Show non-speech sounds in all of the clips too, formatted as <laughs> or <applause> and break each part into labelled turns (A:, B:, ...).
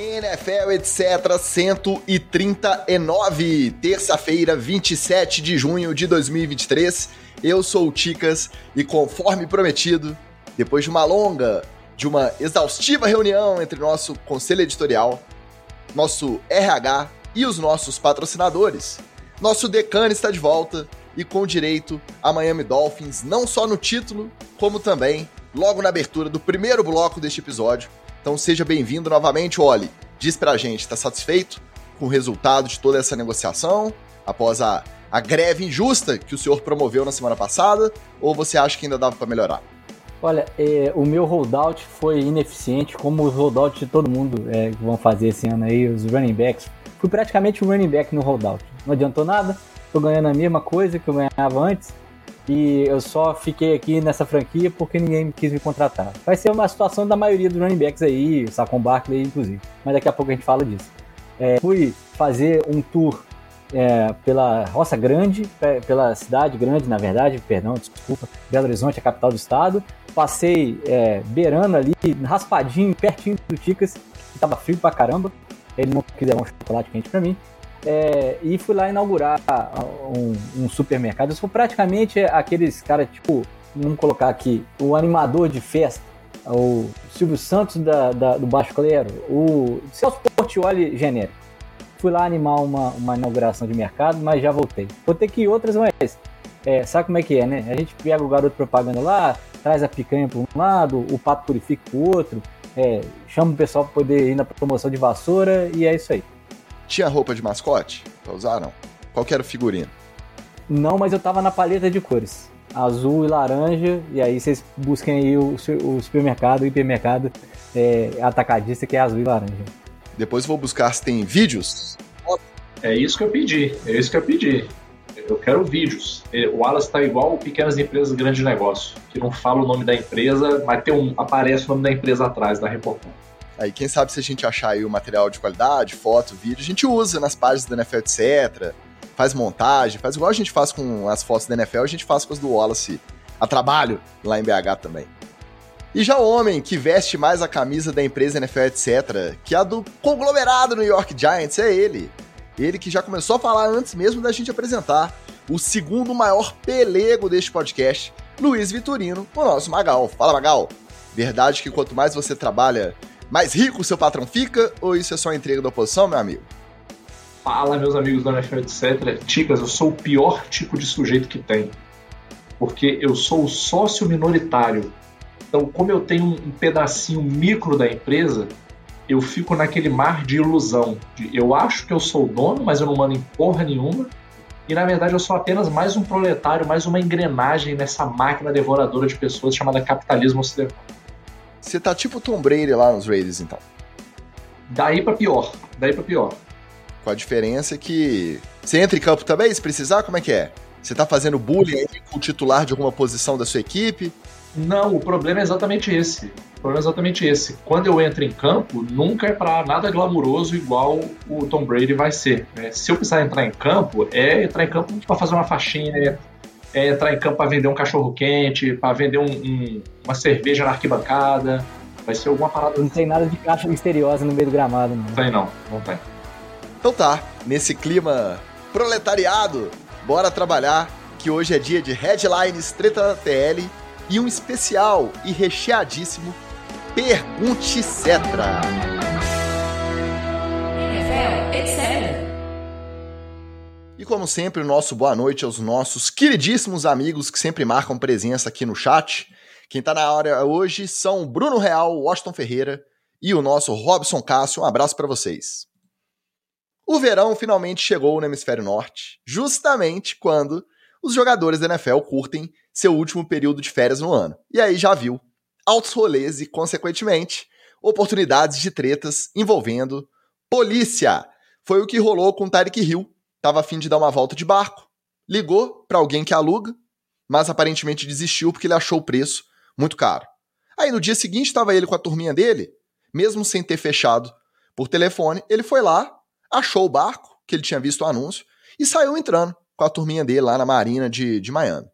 A: NFL, etc. 139, terça-feira, 27 de junho de 2023. Eu sou o Ticas e, conforme prometido, depois de uma longa, de uma exaustiva reunião entre nosso conselho editorial, nosso RH e os nossos patrocinadores, nosso decano está de volta e com direito a Miami Dolphins, não só no título, como também logo na abertura do primeiro bloco deste episódio. Então seja bem-vindo novamente, Oli. Diz pra gente, tá satisfeito com o resultado de toda essa negociação após a, a greve injusta que o senhor promoveu na semana passada? Ou você acha que ainda dava para melhorar?
B: Olha, é, o meu holdout foi ineficiente, como os holdouts de todo mundo que vão fazer esse ano aí, os running backs. Fui praticamente um running back no holdout. Não adiantou nada, tô ganhando a mesma coisa que eu ganhava antes e eu só fiquei aqui nessa franquia porque ninguém quis me contratar. Vai ser uma situação da maioria dos running backs aí, Sacon Barkley inclusive, mas daqui a pouco a gente fala disso. É, fui fazer um tour é, pela Roça Grande, pela cidade grande, na verdade, perdão, desculpa, Belo Horizonte, a capital do estado. Passei é, beirando ali, raspadinho, pertinho do Ticas, que tava frio pra caramba. Ele não quis levar um chocolate quente pra mim. É, e fui lá inaugurar um, um, supermercado. Eu sou praticamente aqueles caras, tipo, vamos colocar aqui, o animador de festa, o Silvio Santos da, da do Baixo Clero, o Celso Portioli genérico. Fui lá animar uma, uma inauguração de mercado, mas já voltei. Vou ter que ir outras, mas é, sabe como é que é, né? A gente pega o garoto propaganda lá, traz a picanha para um lado, o pato purifica para o outro, é, chama o pessoal para poder ir na promoção de vassoura e é isso aí.
A: Tinha roupa de mascote pra usar, não? Qual que era o figurino?
B: Não, mas eu tava na paleta de cores. Azul e laranja, e aí vocês busquem aí o, o supermercado, o hipermercado é, atacadista que é azul e laranja.
A: Depois vou buscar se tem vídeos.
C: É isso que eu pedi, é isso que eu pedi. Eu quero vídeos. O Wallace está igual pequenas empresas grande negócio, que não fala o nome da empresa, mas tem um, aparece o nome da empresa atrás da reportagem.
A: Aí, quem sabe se a gente achar aí o material de qualidade, foto, vídeo, a gente usa nas páginas da NFL, etc. Faz montagem, faz igual a gente faz com as fotos da NFL, a gente faz com as do Wallace a trabalho lá em BH também. E já o homem que veste mais a camisa da empresa NFL, etc., que é a do conglomerado New York Giants, é ele. Ele que já começou a falar antes mesmo da gente apresentar o segundo maior pelego deste podcast, Luiz Vitorino, o nosso Magal. Fala, Magal. Verdade que quanto mais você trabalha, mais rico seu patrão fica? Ou isso é só entrega da oposição, meu amigo?
C: Fala, meus amigos da NFL, etc. Ticas, eu sou o pior tipo de sujeito que tem. Porque eu sou o sócio minoritário. Então, como eu tenho um pedacinho micro da empresa, eu fico naquele mar de ilusão. De eu acho que eu sou o dono, mas eu não mando em porra nenhuma. E na verdade eu sou apenas mais um proletário, mais uma engrenagem nessa máquina devoradora de pessoas chamada capitalismo ocidental.
A: Você tá tipo Tom Brady lá nos Raiders, então.
C: Daí para pior. Daí para pior.
A: Com a diferença que você entra em campo também, se precisar, como é que é? Você tá fazendo bullying com o titular de alguma posição da sua equipe?
C: Não, o problema é exatamente esse. O problema é exatamente esse. Quando eu entro em campo, nunca é para nada glamuroso igual o Tom Brady vai ser. Né? Se eu precisar entrar em campo, é entrar em campo para fazer uma faxina, é entrar em campo para vender um cachorro quente, para vender um, um, uma cerveja na arquibancada. Vai ser alguma parada.
B: Não tem nada de caixa misteriosa no meio do gramado, não.
C: Não tem, não. Não tem.
A: Então tá, nesse clima proletariado, bora trabalhar, que hoje é dia de headlines, treta da TL e um especial e recheadíssimo Pergunte Cetra. E como sempre, o nosso boa noite aos nossos queridíssimos amigos que sempre marcam presença aqui no chat. Quem tá na hora hoje são Bruno Real, Washington Ferreira e o nosso Robson Cássio. Um abraço para vocês. O verão finalmente chegou no hemisfério norte, justamente quando os jogadores da NFL curtem seu último período de férias no ano. E aí já viu altos rolês e, consequentemente, oportunidades de tretas envolvendo polícia. Foi o que rolou com Tarek Hill. Tava afim de dar uma volta de barco, ligou para alguém que aluga, mas aparentemente desistiu porque ele achou o preço muito caro. Aí no dia seguinte estava ele com a turminha dele, mesmo sem ter fechado por telefone, ele foi lá, achou o barco, que ele tinha visto o anúncio, e saiu entrando com a turminha dele lá na Marina de, de Miami.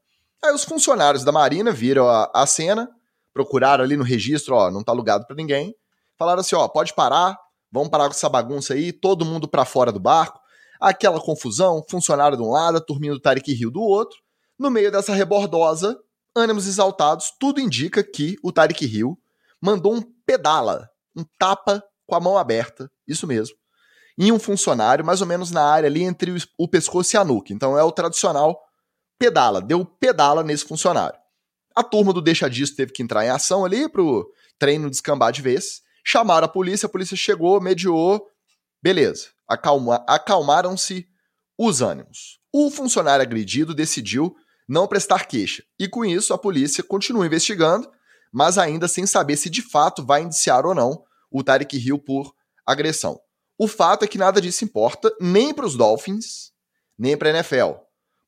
A: Aí os funcionários da Marina viram a, a cena, procuraram ali no registro, ó, não tá alugado para ninguém. Falaram assim, ó, pode parar, Vamos parar com essa bagunça aí, todo mundo para fora do barco. Aquela confusão, funcionário de um lado, a turminha do Tarek Rio do outro. No meio dessa rebordosa, ânimos exaltados, tudo indica que o Tarek Rio mandou um pedala, um tapa com a mão aberta, isso mesmo, em um funcionário, mais ou menos na área ali entre o pescoço e a nuca. Então é o tradicional pedala, deu pedala nesse funcionário. A turma do Deixa Disso teve que entrar em ação ali pro treino descambar de vez. Chamaram a polícia, a polícia chegou, mediou, beleza. Acalma, acalmaram-se os ânimos. O funcionário agredido decidiu não prestar queixa. E com isso, a polícia continua investigando, mas ainda sem saber se de fato vai indiciar ou não o Tarek Hill por agressão. O fato é que nada disso importa nem para os Dolphins, nem para a NFL.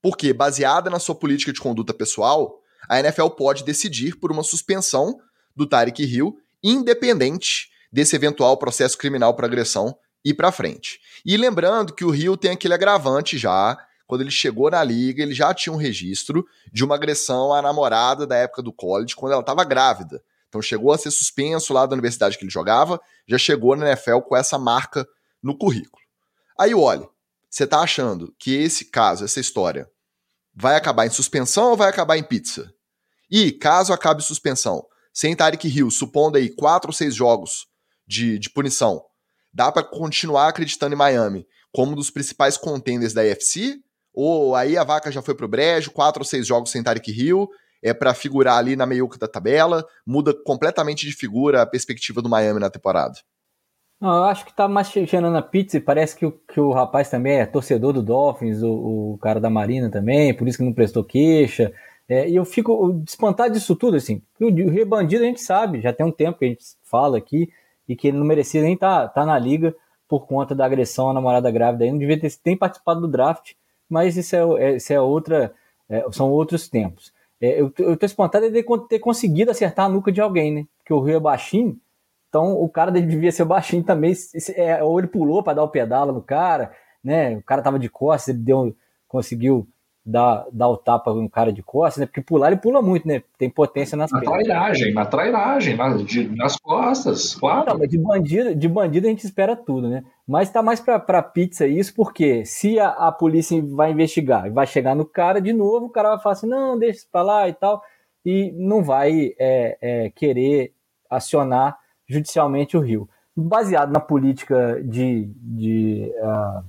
A: Porque, baseada na sua política de conduta pessoal, a NFL pode decidir por uma suspensão do Tarek Hill, independente desse eventual processo criminal por agressão ir para frente. E lembrando que o Hill tem aquele agravante já, quando ele chegou na liga, ele já tinha um registro de uma agressão à namorada da época do college, quando ela estava grávida. Então chegou a ser suspenso lá da universidade que ele jogava, já chegou na NFL com essa marca no currículo. Aí olha, você tá achando que esse caso, essa história, vai acabar em suspensão ou vai acabar em pizza? E, caso acabe suspensão, sem Tarek Hill, supondo aí quatro ou seis jogos de, de punição, dá para continuar acreditando em Miami como um dos principais contenders da AFC? Ou aí a vaca já foi pro brejo, quatro ou seis jogos sem Tarek Hill, é para figurar ali na meiuca da tabela, muda completamente de figura a perspectiva do Miami na temporada?
B: Não, eu acho que tá mais cheirando na pizza parece que o, que o rapaz também é torcedor do Dolphins, o, o cara da Marina também, por isso que não prestou queixa. É, e eu fico espantado disso tudo, assim. O, o a gente sabe, já tem um tempo que a gente fala aqui, e que ele não merecia nem estar tá, tá na liga por conta da agressão à namorada grávida. Ele não devia ter tem participado do draft, mas isso é, é, isso é outra, é, são outros tempos. É, eu, eu tô espantado de ter conseguido acertar a nuca de alguém, né? Porque o Rio é baixinho, então o cara devia ser baixinho também. É, ou ele pulou para dar o pedala no cara, né? O cara tava de costas, ele deu, conseguiu dar, dar o tapa no cara de costas, né? Porque pular ele pula muito, né? Tem potência nas
C: na pernas. Trairagem, na trairagem, nas, de, nas costas, claro. Não,
B: mas de bandido, de bandido a gente espera tudo, né? Mas tá mais pra, pra pizza isso, porque se a, a polícia vai investigar e vai chegar no cara de novo, o cara vai falar assim, não, deixa isso pra lá e tal, e não vai é, é, querer acionar judicialmente o Rio. Baseado na política de, de uh,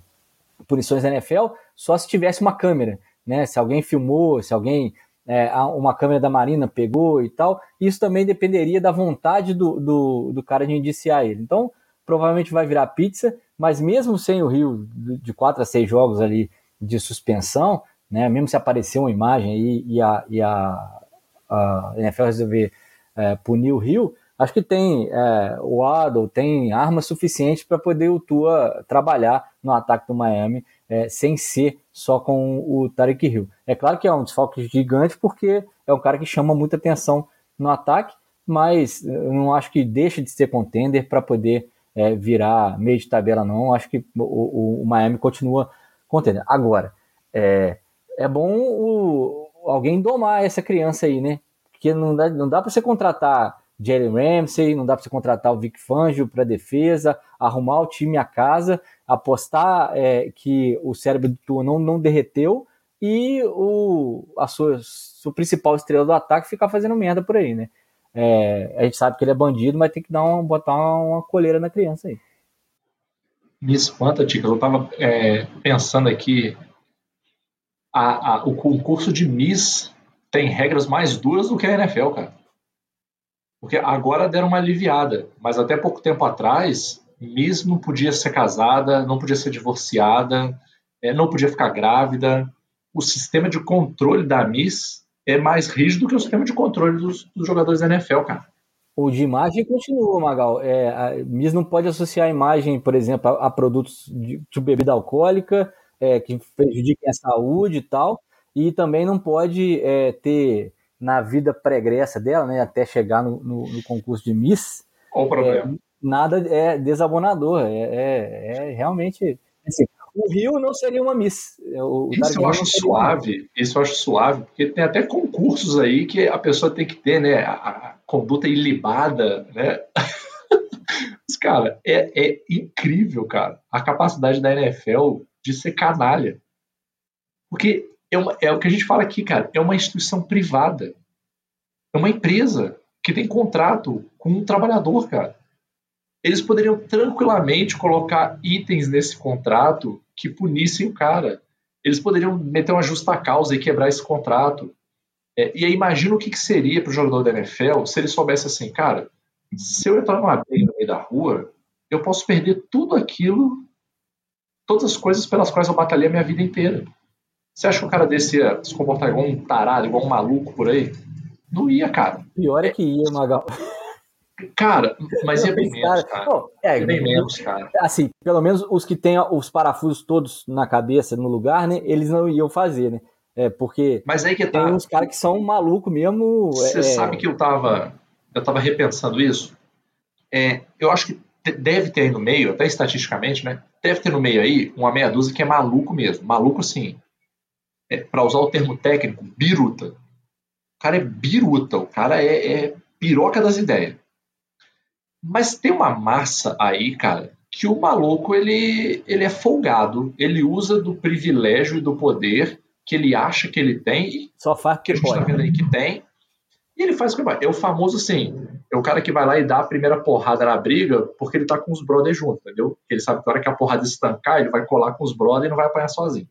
B: punições da NFL, só se tivesse uma câmera, né? Se alguém filmou, se alguém é, uma câmera da Marina pegou e tal, isso também dependeria da vontade do, do, do, cara de indiciar ele. Então, provavelmente vai virar pizza, mas mesmo sem o Rio de quatro a seis jogos ali de suspensão, né, mesmo se aparecer uma imagem aí e a, e a, a NFL resolver é, punir o Rio, acho que tem é, o Waddle, tem armas suficientes para poder o Tua trabalhar no ataque do Miami é, sem ser só com o Tarek Hill. É claro que é um desfalque gigante porque é um cara que chama muita atenção no ataque, mas eu não acho que deixa de ser contender para poder é, virar meio de tabela, não. Acho que o, o, o Miami continua contender. Agora, é, é bom o, alguém domar essa criança aí, né? Porque não dá, não dá para você contratar Jalen Ramsey, não dá para você contratar o Vic Fangio para defesa, arrumar o time a casa, apostar é, que o cérebro do Tua não, não derreteu e o, a sua, sua principal estrela do ataque ficar fazendo merda por aí, né? É, a gente sabe que ele é bandido, mas tem que dar botar uma coleira na criança aí.
C: Me espanta, Tica. Eu tava é, pensando aqui. A, a, o concurso de Miss tem regras mais duras do que a NFL, cara. Porque agora deram uma aliviada, mas até pouco tempo atrás, Miss não podia ser casada, não podia ser divorciada, é, não podia ficar grávida. O sistema de controle da Miss é mais rígido que o sistema de controle dos, dos jogadores da NFL, cara.
B: O de imagem continua, Magal. É, a Miss não pode associar a imagem, por exemplo, a, a produtos de, de, bebida alcoólica é, que prejudiquem a saúde e tal, e também não pode é, ter na vida pregressa dela, né, até chegar no, no, no concurso de Miss,
C: Qual o problema?
B: É, nada é desabonador, é, é, é realmente... Assim, o Rio não seria uma Miss. O,
C: isso eu acho suave, isso eu acho suave, porque tem até concursos aí que a pessoa tem que ter, né, a, a conduta ilibada, né, <laughs> cara, é, é incrível, cara, a capacidade da NFL de ser canalha. Porque é, uma, é o que a gente fala aqui, cara, é uma instituição privada. É uma empresa que tem contrato com um trabalhador, cara. Eles poderiam tranquilamente colocar itens nesse contrato que punissem o cara. Eles poderiam meter uma justa causa e quebrar esse contrato. É, e aí imagina o que, que seria para o jogador da NFL se ele soubesse assim, cara, se eu entrar numa briga no meio da rua, eu posso perder tudo aquilo, todas as coisas pelas quais eu batalhei a minha vida inteira. Você acha que o cara desse ia se comportar igual um tarado, igual um maluco por aí? Não ia, cara.
B: Pior é que ia, Magal. <laughs>
C: Cara, mas ia bem menos, cara. Pô, é, ia bem menos, cara.
B: Assim, pelo menos os que têm os parafusos todos na cabeça, no lugar, né? Eles não iam fazer, né? É, porque
C: mas aí que tá.
B: tem uns caras que são malucos mesmo.
C: Você
B: é...
C: sabe que eu tava, eu tava repensando isso? É, eu acho que deve ter aí no meio, até estatisticamente, né? Deve ter no meio aí uma meia dúzia que é maluco mesmo. Maluco, assim, é, para usar o termo técnico, biruta. O cara é biruta, o cara é, é piroca das ideias. Mas tem uma massa aí, cara, que o maluco ele, ele é folgado, ele usa do privilégio e do poder que ele acha que ele tem,
B: Só faz
C: que a gente está vendo aí que tem, e ele faz o que vai. É o famoso assim, é o cara que vai lá e dá a primeira porrada na briga porque ele tá com os brothers junto, entendeu? Ele sabe que na hora que a porrada estancar, ele vai colar com os brothers e não vai apanhar sozinho.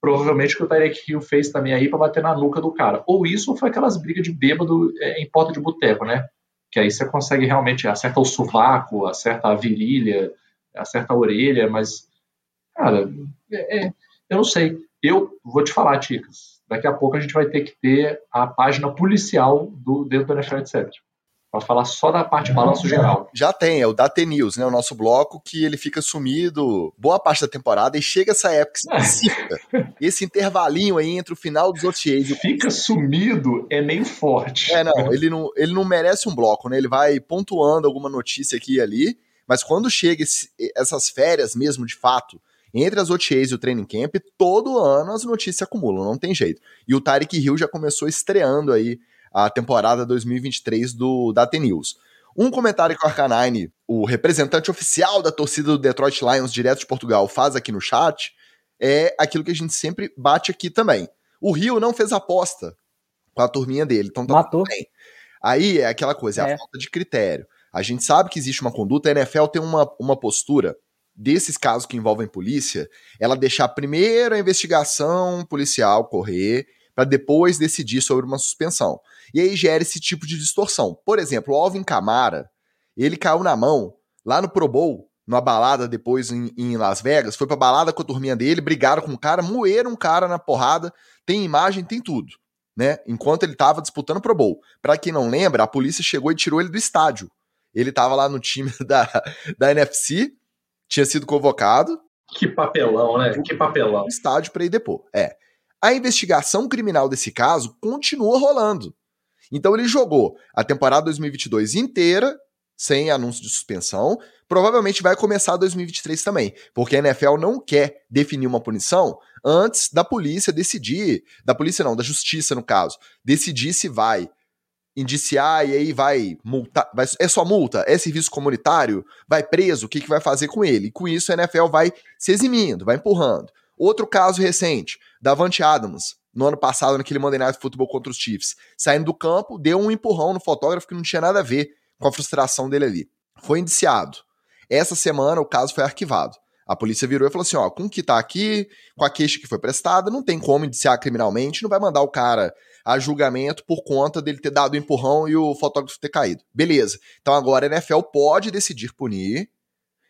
C: Provavelmente o que o Tarek Hill fez também aí para bater na nuca do cara. Ou isso ou foi aquelas brigas de bêbado é, em porta de boteco, né? Que aí você consegue realmente acertar o sovaco, acerta a virilha, acerta a orelha, mas, cara, é, é, eu não sei. Eu vou te falar, Ticas, daqui a pouco a gente vai ter que ter a página policial do dentro do NFL etc. Para falar só da parte de balanço geral.
A: Já tem, é o Data News, né? O nosso bloco que ele fica sumido boa parte da temporada e chega essa época específica. esse intervalinho aí entre o final dos OTAs e
C: Fica sumido é meio forte.
A: É, não, ele não, ele não merece um bloco, né? Ele vai pontuando alguma notícia aqui e ali, mas quando chega esse, essas férias mesmo de fato, entre as OTAs e o training camp, todo ano as notícias acumulam, não tem jeito. E o Tarek Hill já começou estreando aí a temporada 2023 do Data News. Um comentário que o Arcanine, o representante oficial da torcida do Detroit Lions, direto de Portugal, faz aqui no chat, é aquilo que a gente sempre bate aqui também. O Rio não fez aposta com a turminha dele, então tá
B: Matou.
A: bem. Aí é aquela coisa, é, é a falta de critério. A gente sabe que existe uma conduta, a NFL tem uma, uma postura desses casos que envolvem polícia, ela deixar primeiro a investigação policial correr para depois decidir sobre uma suspensão. E aí gera esse tipo de distorção. Por exemplo, o Alvin Camara, ele caiu na mão lá no Pro Bowl, numa balada depois em, em, Las Vegas, foi pra balada com a turminha dele, brigaram com o cara, moeram um cara na porrada, tem imagem, tem tudo, né? Enquanto ele tava disputando Pro Bowl. Pra quem não lembra, a polícia chegou e tirou ele do estádio. Ele tava lá no time <laughs> da, da NFC, tinha sido convocado.
C: Que papelão, né? Que papelão.
A: Estádio para ir depor. É. A investigação criminal desse caso continua rolando. Então ele jogou a temporada 2022 inteira sem anúncio de suspensão. Provavelmente vai começar 2023 também, porque a NFL não quer definir uma punição antes da polícia decidir, da polícia não, da justiça no caso, decidir se vai indiciar e aí vai multar, vai, é só multa, é serviço comunitário, vai preso, o que, que vai fazer com ele? E com isso a NFL vai se eximindo, vai empurrando. Outro caso recente, Davante Adams, no ano passado, naquele Monday Night Football contra os Chiefs, saindo do campo, deu um empurrão no fotógrafo que não tinha nada a ver com a frustração dele ali. Foi indiciado. Essa semana o caso foi arquivado. A polícia virou e falou assim: ó, com o que tá aqui, com a queixa que foi prestada, não tem como indiciar criminalmente, não vai mandar o cara a julgamento por conta dele ter dado o empurrão e o fotógrafo ter caído. Beleza. Então agora a NFL pode decidir punir.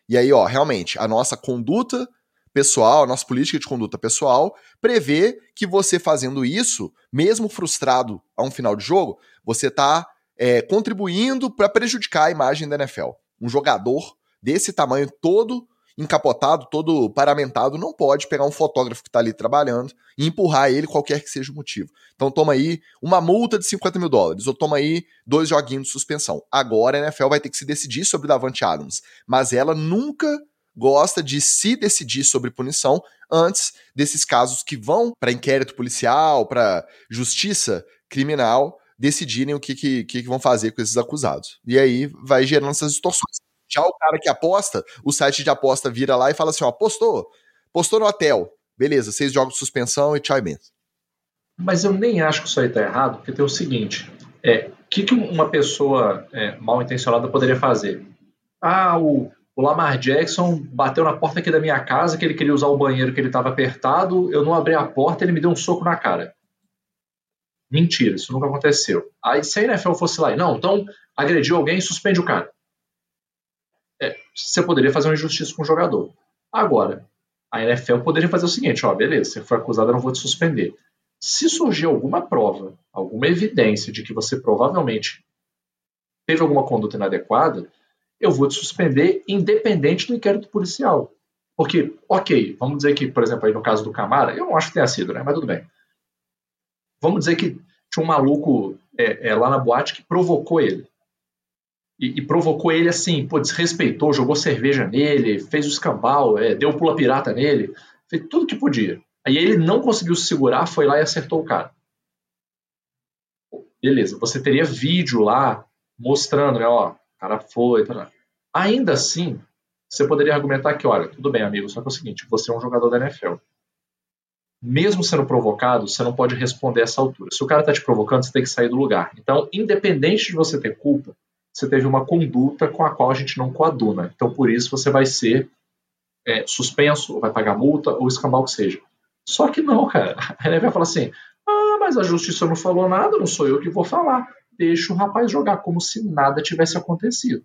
A: E aí, ó, realmente, a nossa conduta pessoal, a nossa política de conduta pessoal, prevê que você fazendo isso, mesmo frustrado a um final de jogo, você está é, contribuindo para prejudicar a imagem da NFL. Um jogador desse tamanho todo encapotado, todo paramentado, não pode pegar um fotógrafo que está ali trabalhando e empurrar ele, qualquer que seja o motivo. Então toma aí uma multa de 50 mil dólares, ou toma aí dois joguinhos de suspensão. Agora a NFL vai ter que se decidir sobre Davante Adams, mas ela nunca gosta de se decidir sobre punição antes desses casos que vão para inquérito policial, para justiça criminal, decidirem o que, que, que, vão fazer com esses acusados. E aí vai gerando essas distorções Já o cara que aposta, o site de aposta vira lá e fala assim: ó, postou, postou no hotel. Beleza, seis jogos de suspensão e tchau e
C: Mas eu nem acho que isso aí tá errado, porque tem o seguinte: é, o que, que uma pessoa é, mal intencionada poderia fazer? Ah, o, o Lamar Jackson bateu na porta aqui da minha casa, que ele queria usar o banheiro que ele estava apertado, eu não abri a porta, ele me deu um soco na cara. Mentira, isso nunca aconteceu. Aí se a NFL fosse lá e não, então agrediu alguém, suspende o cara. É, você poderia fazer uma injustiça com o jogador. Agora, a NFL poderia fazer o seguinte: ó, beleza, você foi acusado, eu não vou te suspender. Se surgir alguma prova, alguma evidência de que você provavelmente teve alguma conduta inadequada, eu vou te suspender independente do inquérito policial. Porque, ok, vamos dizer que, por exemplo, aí no caso do Camara, eu não acho que tenha sido, né? Mas tudo bem. Vamos dizer que tinha um maluco é, é, lá na boate que provocou ele. E, e, provocou ele assim, pô, desrespeitou, jogou cerveja nele, fez o escambau, é, deu pula pirata nele, fez tudo que podia. Aí ele não conseguiu se segurar, foi lá e acertou o cara. Beleza, você teria vídeo lá mostrando, né, ó, cara foi. Tá Ainda assim, você poderia argumentar que, olha, tudo bem, amigo, só que é o seguinte, você é um jogador da NFL. Mesmo sendo provocado, você não pode responder a essa altura. Se o cara está te provocando, você tem que sair do lugar. Então, independente de você ter culpa, você teve uma conduta com a qual a gente não coaduna. Então, por isso, você vai ser é, suspenso, ou vai pagar multa, ou escambau que seja. Só que não, cara. A NFL fala assim: ah, mas a justiça não falou nada, não sou eu que vou falar deixa o rapaz jogar como se nada tivesse acontecido.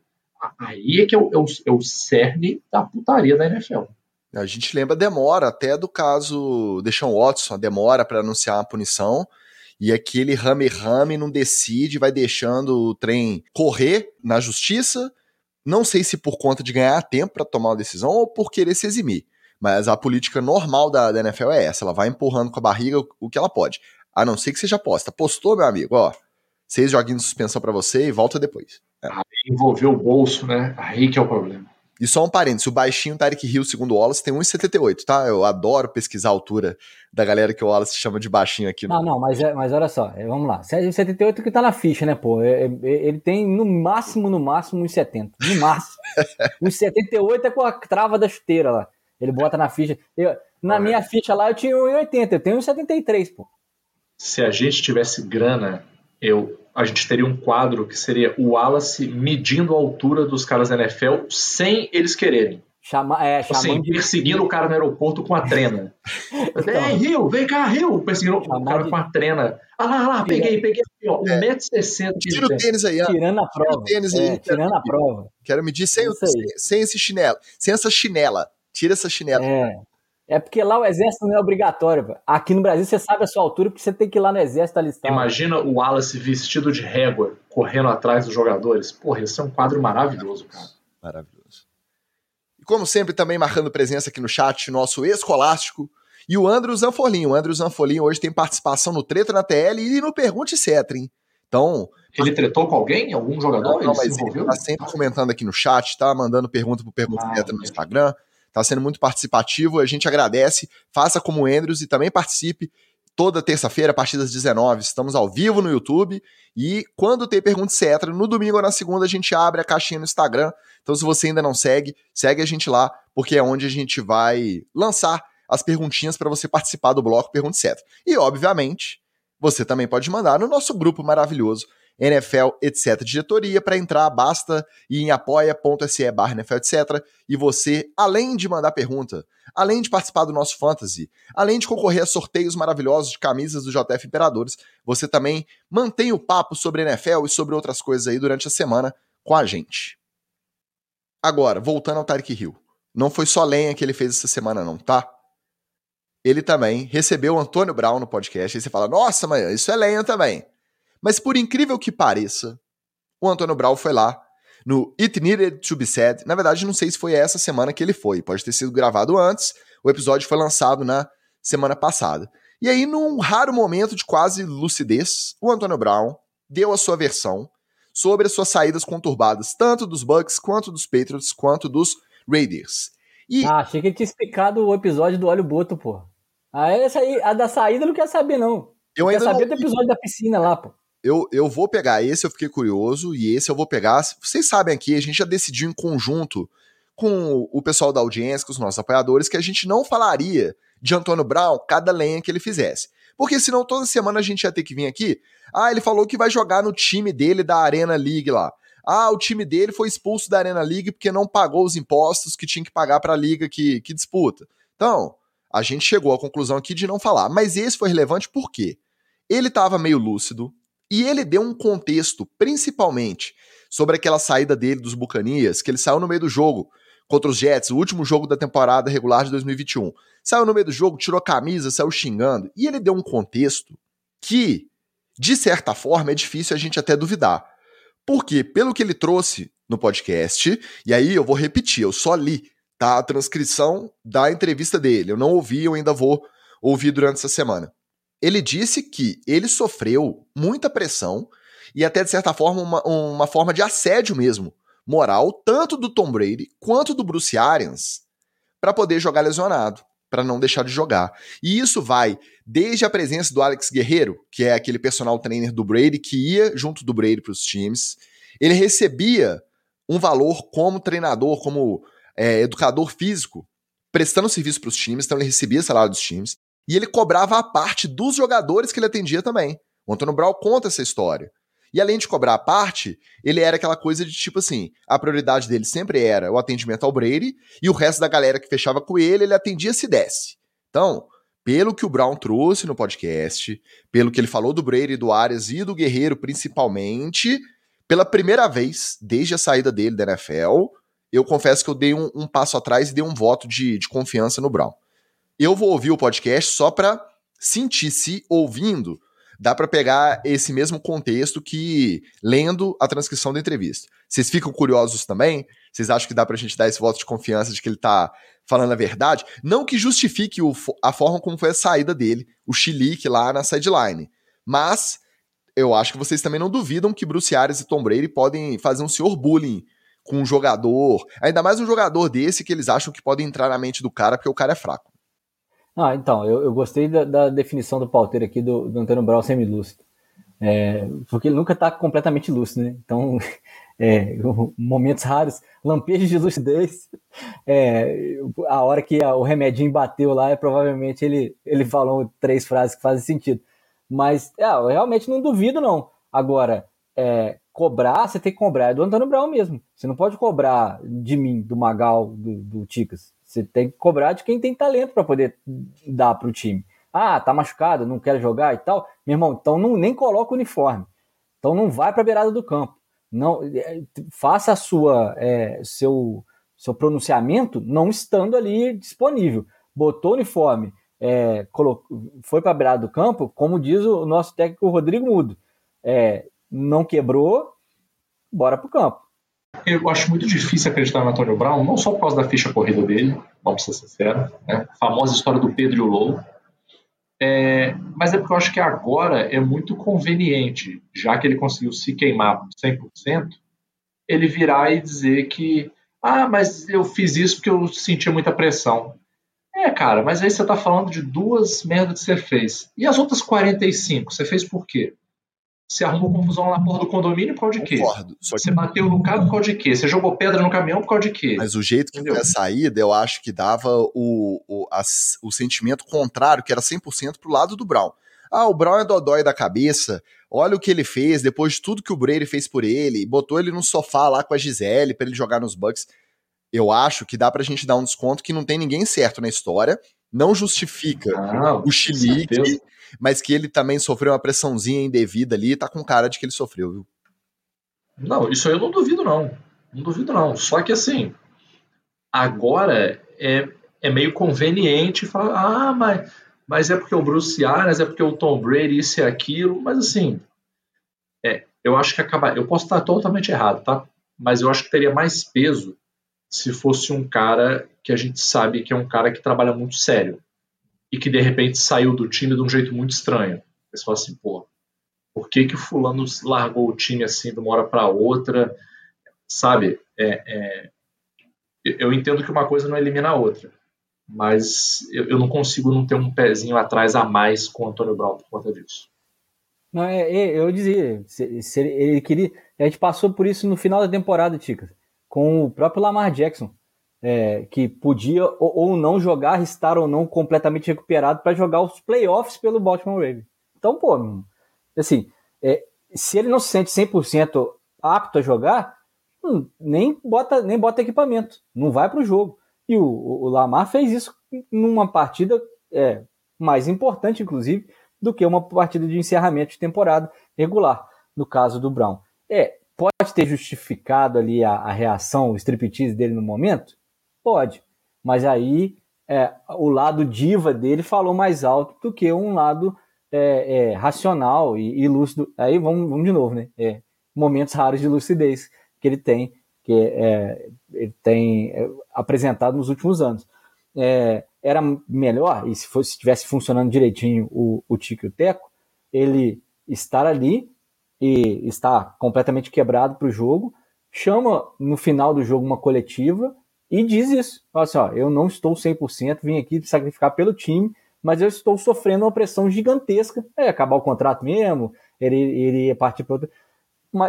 C: Aí é que é o, é é o cerne da putaria da NFL.
A: A gente lembra demora até do caso Deshaun Watson, a demora para anunciar a punição. E aquele rame-rame não decide, vai deixando o trem correr na justiça. Não sei se por conta de ganhar tempo para tomar uma decisão ou por querer se eximir. Mas a política normal da, da NFL é essa: ela vai empurrando com a barriga o, o que ela pode. A não ser que seja aposta. Postou, meu amigo, ó, seis joguinhos de suspensão para você e volta depois.
C: É. Aí envolveu o bolso, né? Aí que é o problema.
A: E só um parênteses, o baixinho Tarek Hill, segundo o Wallace, tem 1,78, tá? Eu adoro pesquisar a altura da galera que o Wallace chama de baixinho aqui.
B: No... Não, não, mas, é, mas olha só, é, vamos lá. 1,78 que tá na ficha, né, pô? É, é, ele tem no máximo, no máximo, 1,70. No máximo. <laughs> 1,78 é com a trava da chuteira lá. Ele bota na ficha. Eu, na minha ficha lá eu tinha 1,80, eu tenho 1,73, pô.
C: Se a gente tivesse grana, eu a gente teria um quadro que seria o Wallace medindo a altura dos caras da NFL sem eles quererem.
B: Chama, é,
C: assim, de... perseguindo o cara no aeroporto com a trena. <laughs> então, Ei, Rio, vem cá, Rio! Perseguindo o cara de... com a trena. Ah lá, lá, peguei, peguei. Ó, 1,60m.
A: É. Tira o tênis aí, ó.
B: Tirando a prova. Tira tênis aí. É, tirando a prova.
A: Quero medir sem, sem, sem esse chinelo. Sem essa chinela. Tira essa chinela.
B: É. É porque lá o exército não é obrigatório. Aqui no Brasil você sabe a sua altura porque você tem que ir lá no exército alistar.
C: Imagina o Wallace vestido de régua, correndo atrás dos jogadores. Porra, esse é um quadro maravilhoso, cara.
A: Maravilhoso. E como sempre, também marcando presença aqui no chat, nosso escolástico e o Andrew Zanfolim. O Andrew Zanfolim hoje tem participação no Treta na TL e no Pergunte Cetra, hein? Então.
C: Ele tretou com alguém? Algum jogador?
A: Não, não mas ele tá sempre comentando aqui no chat, tá mandando pergunta pro Pergunte ah, Cetra no Instagram. Está sendo muito participativo, a gente agradece. Faça como o Andrews e também participe. Toda terça-feira, a partir das 19 estamos ao vivo no YouTube. E quando tem pergunta etc, no domingo ou na segunda, a gente abre a caixinha no Instagram. Então, se você ainda não segue, segue a gente lá, porque é onde a gente vai lançar as perguntinhas para você participar do bloco Pergunta etc. E, obviamente, você também pode mandar no nosso grupo maravilhoso NFL, etc. Diretoria, para entrar, basta ir em apoia.se barra NFL, etc. E você, além de mandar pergunta, além de participar do nosso Fantasy, além de concorrer a sorteios maravilhosos de camisas do JF Imperadores, você também mantém o papo sobre NFL e sobre outras coisas aí durante a semana com a gente. Agora, voltando ao Tarek Hill. Não foi só lenha que ele fez essa semana, não, tá? Ele também recebeu o Antônio Brown no podcast. E você fala, nossa, mas isso é lenha também. Mas por incrível que pareça, o Antônio Brau foi lá no It Needed to Be Said. Na verdade, não sei se foi essa semana que ele foi. Pode ter sido gravado antes. O episódio foi lançado na semana passada. E aí, num raro momento de quase lucidez, o Antônio Brown deu a sua versão sobre as suas saídas conturbadas, tanto dos Bucks, quanto dos Patriots, quanto dos Raiders.
B: E... Ah, achei que ele tinha explicado o episódio do óleo boto, pô. Ah, essa aí, a da saída eu não quer saber, não. Eu ainda quer saber não... do episódio da piscina lá, pô.
A: Eu, eu vou pegar esse, eu fiquei curioso, e esse eu vou pegar. Vocês sabem aqui, a gente já decidiu em conjunto com o pessoal da audiência, com os nossos apoiadores, que a gente não falaria de Antônio Brown cada lenha que ele fizesse. Porque senão toda semana a gente ia ter que vir aqui. Ah, ele falou que vai jogar no time dele da Arena League lá. Ah, o time dele foi expulso da Arena League porque não pagou os impostos que tinha que pagar para a liga que, que disputa. Então, a gente chegou à conclusão aqui de não falar. Mas esse foi relevante por quê? Ele estava meio lúcido e ele deu um contexto, principalmente, sobre aquela saída dele dos Bucanias, que ele saiu no meio do jogo contra os Jets, o último jogo da temporada regular de 2021. Saiu no meio do jogo, tirou a camisa, saiu xingando. E ele deu um contexto que, de certa forma, é difícil a gente até duvidar. Porque, pelo que ele trouxe no podcast, e aí eu vou repetir, eu só li tá, a transcrição da entrevista dele, eu não ouvi, eu ainda vou ouvir durante essa semana. Ele disse que ele sofreu muita pressão e até, de certa forma, uma, uma forma de assédio mesmo, moral, tanto do Tom Brady quanto do Bruce Arians, para poder jogar lesionado, para não deixar de jogar. E isso vai desde a presença do Alex Guerreiro, que é aquele personal trainer do Brady, que ia junto do Brady para os times. Ele recebia um valor como treinador, como é, educador físico, prestando serviço para os times, então ele recebia salário dos times. E ele cobrava a parte dos jogadores que ele atendia também. O Antônio Brown conta essa história. E além de cobrar a parte, ele era aquela coisa de tipo assim: a prioridade dele sempre era o atendimento ao Brady e o resto da galera que fechava com ele, ele atendia se desse. Então, pelo que o Brown trouxe no podcast, pelo que ele falou do Brady, do Arias e do Guerreiro principalmente, pela primeira vez desde a saída dele da NFL, eu confesso que eu dei um, um passo atrás e dei um voto de, de confiança no Brown. Eu vou ouvir o podcast só para sentir se ouvindo dá para pegar esse mesmo contexto que lendo a transcrição da entrevista. Vocês ficam curiosos também? Vocês acham que dá pra gente dar esse voto de confiança de que ele tá falando a verdade? Não que justifique o, a forma como foi a saída dele, o chilique lá na sideline. Mas eu acho que vocês também não duvidam que Bruce Arias e Tom Brady podem fazer um senhor bullying com um jogador, ainda mais um jogador desse que eles acham que pode entrar na mente do cara porque o cara é fraco.
B: Ah, então, eu, eu gostei da, da, definição do pauteiro aqui do, do Antônio Brown semilúcido. É, porque ele nunca está completamente lúcido, né? Então, <laughs> é, momentos raros, lampejos de lucidez. É, a hora que a, o remedinho bateu lá, é, provavelmente ele, ele falou três frases que fazem sentido. Mas é, eu realmente não duvido, não. Agora, é, cobrar, você tem que cobrar é do Antônio Brown mesmo. Você não pode cobrar de mim, do Magal, do, do Ticas. Você tem que cobrar de quem tem talento para poder dar para o time. Ah, tá machucado, não quer jogar e tal. Meu irmão, então não, nem coloca o uniforme. Então não vai para a beirada do campo. Não, é, faça a sua é, seu seu pronunciamento não estando ali disponível. Botou o uniforme, é, colocou, foi para a beirada do campo, como diz o nosso técnico Rodrigo Mudo. É, não quebrou, bora para o campo.
C: Eu acho muito difícil acreditar no Antônio Brown, não só por causa da ficha corrida dele, vamos ser sinceros, né? a famosa história do Pedro e o Low, é, mas é porque eu acho que agora é muito conveniente, já que ele conseguiu se queimar 100%, ele virar e dizer que, ah, mas eu fiz isso porque eu sentia muita pressão. É, cara, mas aí você está falando de duas merdas que você fez. E as outras 45, você fez por quê? Você arrumou confusão lá na porra do condomínio por causa de quê? Concordo. Você bateu no carro por causa de quê? Você jogou pedra no caminhão por causa de quê?
A: Mas o jeito que Entendeu? foi a saída, eu acho que dava o, o, a, o sentimento contrário, que era 100% pro lado do Brown. Ah, o Brown é dodói da cabeça. Olha o que ele fez depois de tudo que o Brady fez por ele. Botou ele no sofá lá com a Gisele para ele jogar nos Bucks. Eu acho que dá pra gente dar um desconto que não tem ninguém certo na história. Não justifica ah, o chilique mas que ele também sofreu uma pressãozinha indevida ali, tá com cara de que ele sofreu, viu?
C: Não, isso aí eu não duvido, não. Não duvido, não. Só que assim, agora é, é meio conveniente falar, ah, mas, mas é porque o Bruce Arians, é porque o Tom Brady, isso e aquilo, mas assim, é, eu acho que acaba. Eu posso estar totalmente errado, tá? Mas eu acho que teria mais peso se fosse um cara que a gente sabe que é um cara que trabalha muito sério e que de repente saiu do time de um jeito muito estranho. Você fala assim, pô, por que que o fulano largou o time assim de uma hora para outra? Sabe? É, é, eu entendo que uma coisa não elimina a outra, mas eu, eu, não consigo não ter um pezinho atrás a mais com o Antônio Brown por conta disso.
B: Não, é, é, eu dizia, se, se ele, ele, queria. A gente passou por isso no final da temporada, Ticas, com o próprio Lamar Jackson, é, que podia ou, ou, não jogar, estar ou não completamente recuperado para jogar os playoffs pelo Baltimore Ravens. Então, pô, assim, é, se ele não se sente 100% apto a jogar, hum, nem, bota, nem bota equipamento, não vai para o jogo. E o, o, Lamar fez isso numa partida é, mais importante, inclusive, do que uma partida de encerramento de temporada regular, no caso do Brown. É, pode ter justificado ali a, a reação, o striptease dele no momento? Pode. Mas aí é, o lado diva dele falou mais alto do que um lado é, é, racional e, e, lúcido. Aí vamos, vamos de novo, né? É, momentos raros de lucidez que ele tem, que é, ele tem é, apresentado nos últimos anos. Era melhor, e se fosse estivesse funcionando direitinho o, o Tico e o Teco, ele estar ali e estar completamente quebrado para o jogo, chama no final do jogo uma coletiva e diz isso. Fala assim, ó, eu não estou 100%, vim aqui sacrificar pelo time, mas eu estou sofrendo uma pressão gigantesca. É acabar o contrato mesmo, ele, ele ia partir para outro.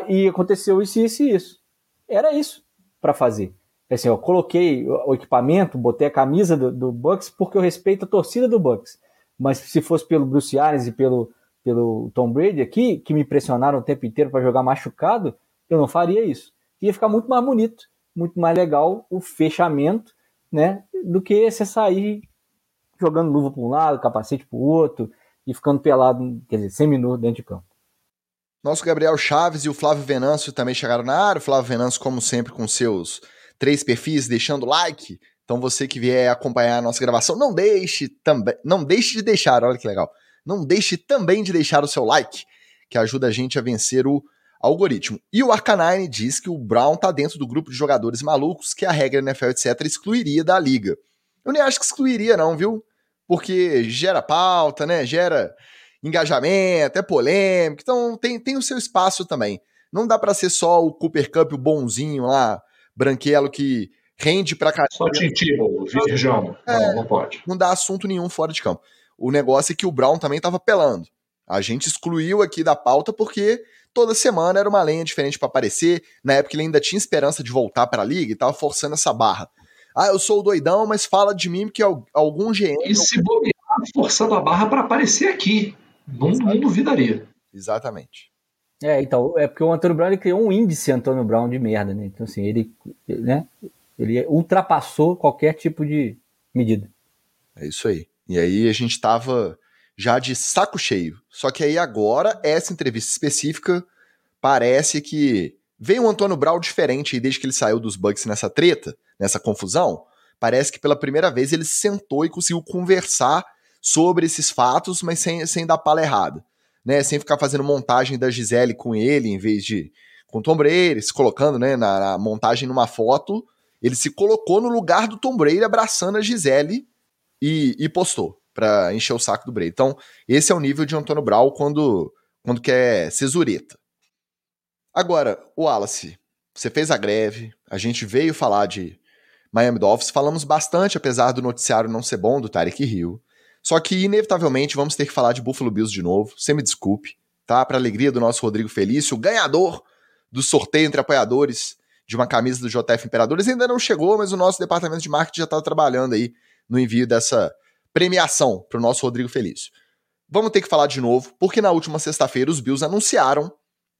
B: E aconteceu isso, isso e isso. Era isso para fazer. É assim, eu coloquei o equipamento, botei a camisa do, do, Bucks porque eu respeito a torcida do Bucks. Mas se fosse pelo Bruce Arians e pelo, pelo Tom Brady aqui, que me pressionaram o tempo inteiro para jogar machucado, eu não faria isso. Ia ficar muito mais bonito, muito mais legal o fechamento, né, do que você sair jogando luva para um lado, capacete para o outro e ficando pelado, quer dizer, semi-nu dentro de campo.
A: Nosso Gabriel Chaves e o Flávio Venâncio também chegaram na área. O Flávio Venâncio, como sempre, com seus três perfis, deixando like. Então você que vier acompanhar a nossa gravação, não deixe também, não deixe de deixar, olha que legal. Não deixe também de deixar o seu like, que ajuda a gente a vencer o algoritmo. E o Arcanine diz que o Brown tá dentro do grupo de jogadores malucos que a regra NFL, etc, excluiria da liga. Eu nem acho que excluiria não, viu? Porque gera pauta, né? Gera engajamento, é polêmico, então tem, tem o seu espaço também. Não dá para ser só o Cooper Cup, o bonzinho lá, branquelo que rende pra caramba.
C: Só Tintimo, virgão. É, não, não pode.
A: Não dá assunto nenhum fora de campo. O negócio é que o Brown também tava pelando. A gente excluiu aqui da pauta porque toda semana era uma lenha diferente para aparecer. Na época ele ainda tinha esperança de voltar para a liga e tava forçando essa barra. Ah, eu sou o doidão, mas fala de mim que algum GM.
C: E se bobear, forçando a barra para aparecer aqui. Não, não duvidaria.
A: Exatamente.
B: É, então, é porque o Antônio Brown ele criou um índice Antônio Brown de merda, né? Então, assim, ele, né, ele ultrapassou qualquer tipo de medida.
A: É isso aí. E aí a gente tava já de saco cheio. Só que aí agora, essa entrevista específica, parece que veio um Antônio Brown diferente desde que ele saiu dos Bucks nessa treta, nessa confusão. Parece que pela primeira vez ele sentou e conseguiu conversar sobre esses fatos, mas sem, sem dar pala errada né, sem ficar fazendo montagem da Gisele com ele, em vez de com Tom Brady, se colocando né, na, na montagem numa foto, ele se colocou no lugar do Tom Brady abraçando a Gisele e, e postou para encher o saco do Brady. Então, esse é o nível de Antônio Brau quando, quando quer ser. Agora, o Wallace, você fez a greve, a gente veio falar de Miami Dolphins, falamos bastante, apesar do noticiário não ser bom, do Tarek Hill. Só que, inevitavelmente, vamos ter que falar de Buffalo Bills de novo. Você me desculpe, tá? Para alegria do nosso Rodrigo Felício, ganhador do sorteio entre apoiadores de uma camisa do JF Imperadores. Ainda não chegou, mas o nosso departamento de marketing já está trabalhando aí no envio dessa premiação para o nosso Rodrigo Felício. Vamos ter que falar de novo, porque na última sexta-feira os Bills anunciaram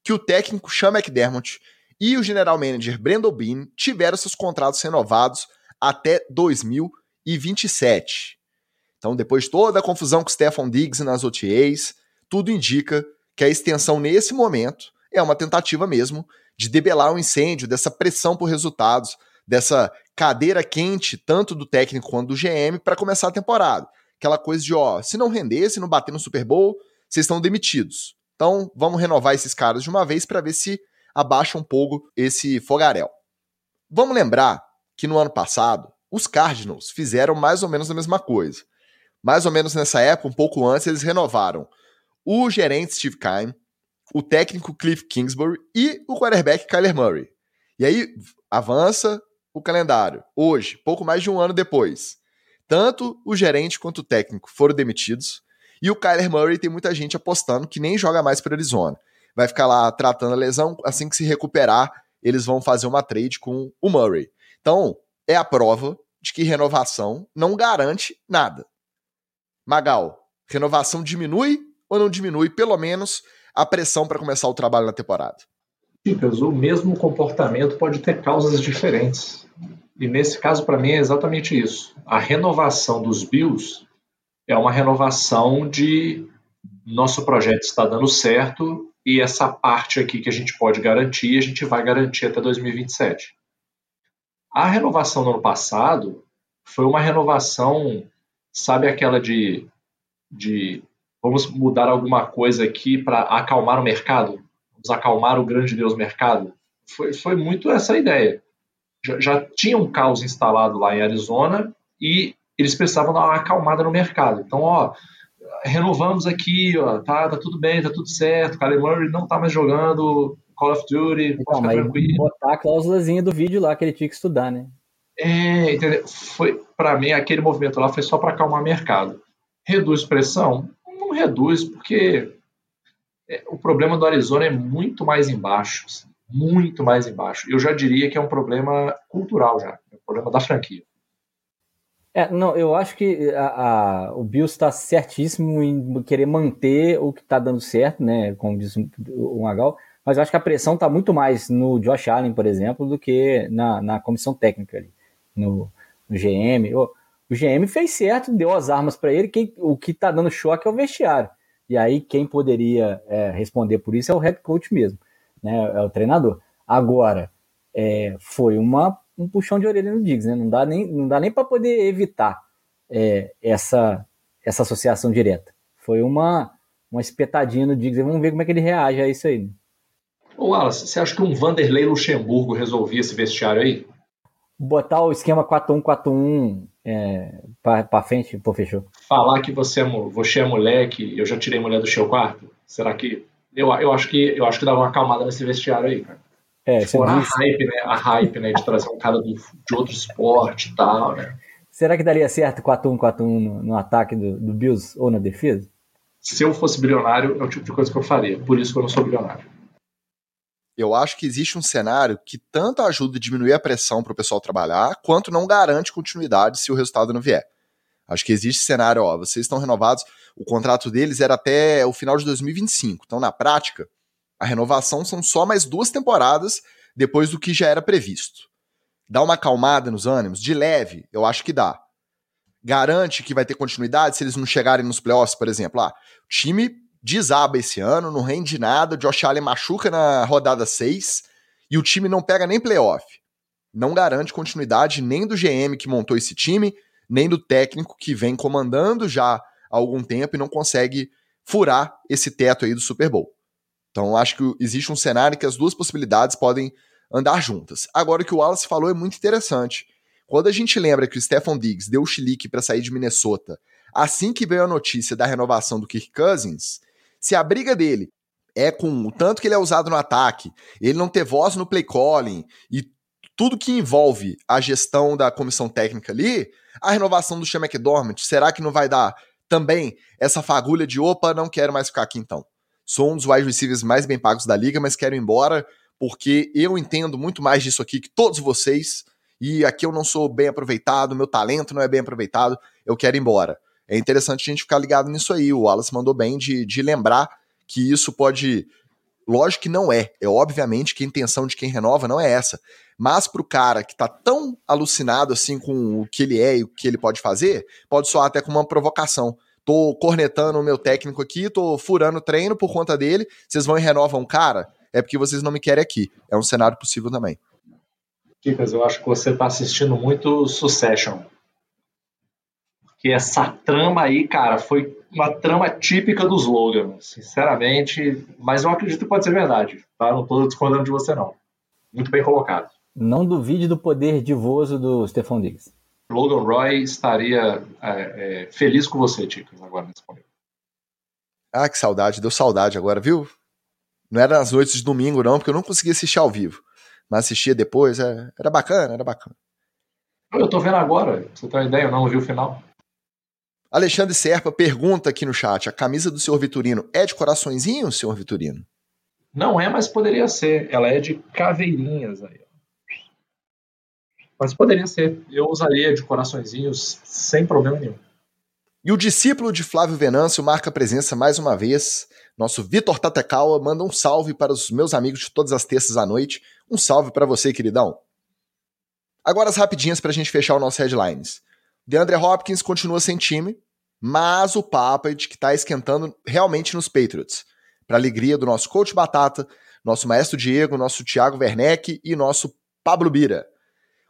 A: que o técnico Sean McDermott e o general manager Brandon Bean tiveram seus contratos renovados até 2027. Então, depois de toda a confusão com Stefan Diggs nas OTAs, tudo indica que a extensão nesse momento é uma tentativa mesmo de debelar o um incêndio, dessa pressão por resultados, dessa cadeira quente, tanto do técnico quanto do GM, para começar a temporada. Aquela coisa de, ó, se não render, se não bater no Super Bowl, vocês estão demitidos. Então, vamos renovar esses caras de uma vez para ver se abaixa um pouco esse fogaréu. Vamos lembrar que no ano passado, os Cardinals fizeram mais ou menos a mesma coisa mais ou menos nessa época, um pouco antes, eles renovaram o gerente Steve Keim, o técnico Cliff Kingsbury e o quarterback Kyler Murray. E aí avança o calendário. Hoje, pouco mais de um ano depois, tanto o gerente quanto o técnico foram demitidos E o Kyler Murray tem muita gente apostando que nem joga mais para Arizona. Vai ficar lá tratando a lesão, assim que se recuperar, eles vão fazer uma trade com o Murray. Então, é a prova de que renovação não garante nada. Magal, renovação diminui ou não diminui, pelo menos, a pressão para começar o trabalho na temporada?
C: Dicas, o mesmo comportamento pode ter causas diferentes. E nesse caso, para mim, é exatamente isso. A renovação dos Bills é uma renovação de nosso projeto está dando certo e essa parte aqui que a gente pode garantir, a gente vai garantir até 2027. A renovação do ano passado foi uma renovação, sabe aquela de, de vamos mudar alguma coisa aqui para acalmar o mercado? Acalmar o grande Deus mercado? Foi, foi muito essa ideia. Já, já tinha um caos instalado lá em Arizona e eles precisavam dar uma acalmada no mercado. Então, ó, renovamos aqui, ó, tá, tá tudo bem, tá tudo certo. Kyler Murray não tá mais jogando Call of Duty,
B: então, mas tranquilo. botar a cláusulazinha do vídeo lá que ele tinha que estudar, né?
C: É, entendeu? Foi, para mim, aquele movimento lá foi só para acalmar o mercado. Reduz pressão? Não reduz, porque é, o problema do Arizona é muito mais embaixo, assim, muito mais embaixo. Eu já diria que é um problema cultural já, é um problema da franquia.
B: É, não, eu acho que a, a, o Bills está certíssimo em querer manter o que está dando certo, né? Como diz o, Magal, mas eu acho que a pressão está muito mais no Josh Allen, por exemplo, do que na, na comissão técnica ali, no, no GM. O, o, GM fez certo, deu as armas para ele. O que está dando choque é o vestiário. E aí quem poderia é, responder por isso é o head coach mesmo, né? É o treinador. Agora, é, foi uma um puxão de orelha no Diggs, né? Não dá nem, não dá nem para poder evitar é, essa, essa associação direta. Foi uma, uma espetadinha no Diggs. Vamos ver como é que ele reage a isso aí. Né?
C: Ô Wallace, você acha que um Vanderlei Luxemburgo resolvia esse vestiário aí?
B: Botar o esquema 4-1-4-1 é, para frente, pô, fechou.
C: Falar que você é, você é moleque, eu já tirei mulher do seu quarto. Será que. Eu, eu, acho que eu acho que dava uma acalmada nesse vestiário aí, cara. É, Fora a hype, né? A hype, né? De trazer um cara do, de outro esporte e tal, né?
B: Será que daria certo 4-1, 4-1 no, no, ataque do, do Bills ou na defesa?
C: Se eu fosse bilionário, é o tipo de coisa que eu faria. Por isso que eu não sou bilionário.
A: Eu acho que existe um cenário que tanto ajuda a diminuir a pressão para o pessoal trabalhar, quanto não garante continuidade se o resultado não vier. Acho que existe cenário, ó, vocês estão renovados, o contrato deles era até o final de 2025. Então, na prática, a renovação são só mais duas temporadas depois do que já era previsto. Dá uma acalmada nos ânimos? De leve, eu acho que dá. Garante que vai ter continuidade se eles não chegarem nos playoffs, por exemplo. Ah, o time desaba esse ano, não rende nada, o Josh Allen machuca na rodada 6 e o time não pega nem playoff. Não garante continuidade nem do GM que montou esse time, nem do técnico que vem comandando já há algum tempo e não consegue furar esse teto aí do Super Bowl. Então, acho que existe um cenário que as duas possibilidades podem andar juntas. Agora, o que o Wallace falou é muito interessante. Quando a gente lembra que o Stephon Diggs deu o chilique para sair de Minnesota, assim que veio a notícia da renovação do Kirk Cousins, se a briga dele é com o tanto que ele é usado no ataque, ele não ter voz no play calling e tudo que envolve a gestão da comissão técnica ali, a renovação do Sean McDormand, será que não vai dar também essa fagulha de opa, não quero mais ficar aqui então? Sou um dos wide receivers mais bem pagos da liga, mas quero ir embora porque eu entendo muito mais disso aqui que todos vocês. E aqui eu não sou bem aproveitado, meu talento não é bem aproveitado, eu quero ir embora. É interessante a gente ficar ligado nisso aí. O Wallace mandou bem de, de lembrar que isso pode. Lógico que não é. É obviamente que a intenção de quem renova não é essa. Mas para o cara que está tão alucinado assim com o que ele é e o que ele pode fazer, pode soar até como uma provocação tô cornetando o meu técnico aqui, tô furando o treino por conta dele, vocês vão e renovam o cara, é porque vocês não me querem aqui. É um cenário possível também.
C: Dicas, eu acho que você tá assistindo muito Succession. Porque essa trama aí, cara, foi uma trama típica dos Logan, sinceramente, mas eu acredito que pode ser verdade, tá? Não tô discordando de você, não. Muito bem colocado.
B: Não duvide do poder divoso do Stefan Diggs.
C: Logan Roy estaria é, é, feliz com você, Ticas, agora nesse momento.
A: Ah, que saudade, deu saudade agora, viu? Não era nas noites de domingo, não, porque eu não conseguia assistir ao vivo. Mas assistia depois, é, era bacana, era bacana.
C: Eu tô vendo agora, você tem uma ideia, eu não ouvi o final.
A: Alexandre Serpa pergunta aqui no chat: a camisa do senhor Vitorino é de coraçõezinho, senhor Vitorino?
C: Não é, mas poderia ser. Ela é de caveirinhas aí. Mas poderia ser. Eu usaria de coraçõezinhos sem problema nenhum.
A: E o discípulo de Flávio Venâncio marca presença mais uma vez. Nosso Vitor Tatekawa manda um salve para os meus amigos de todas as terças à noite. Um salve para você, queridão. Agora as rapidinhas para a gente fechar o nosso headlines. DeAndre Hopkins continua sem time, mas o papo é de que está esquentando realmente nos Patriots. Para alegria do nosso coach Batata, nosso maestro Diego, nosso Thiago Werneck e nosso Pablo Bira.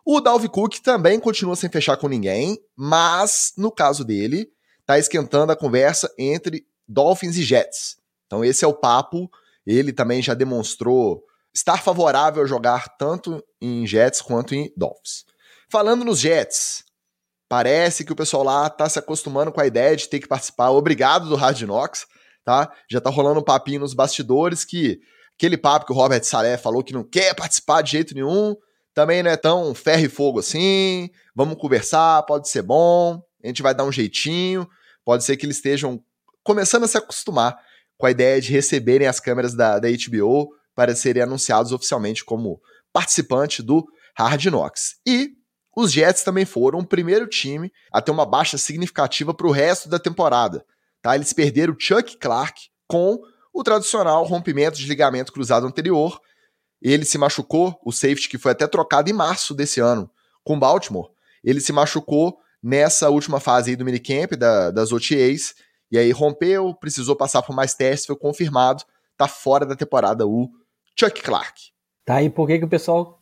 A: O Dalvin Cook também continua sem fechar com ninguém, mas no caso dele, está esquentando a conversa entre Dolphins e Jets. Então esse é o papo. Ele também já demonstrou estar favorável a jogar tanto em Jets quanto em Dolphins. Falando nos Jets, parece que o pessoal lá está se acostumando com a ideia de ter que participar obrigado do Hard Knocks, tá? Já está rolando um papinho nos bastidores que aquele papo que o Robert Salé falou que não quer participar de jeito nenhum, também não é tão ferro e fogo assim. Vamos conversar, pode ser bom, a gente vai dar um jeitinho. Pode ser que eles estejam começando a se acostumar com a ideia de receberem as câmeras da, da HBO para serem anunciados oficialmente como participante do Hard Knocks. E os Jets também foram o primeiro time a ter uma baixa significativa para o resto da temporada. Tá? Eles perderam Chuck Clark com o tradicional rompimento de ligamento cruzado anterior. Ele se machucou, o safety que foi até trocado em março desse ano com Baltimore. Ele se machucou nessa última fase aí do minicamp, da, das OTAs, e aí rompeu, precisou passar por mais testes, foi confirmado, tá fora da temporada o Chuck Clark.
B: Tá, e por que, que o pessoal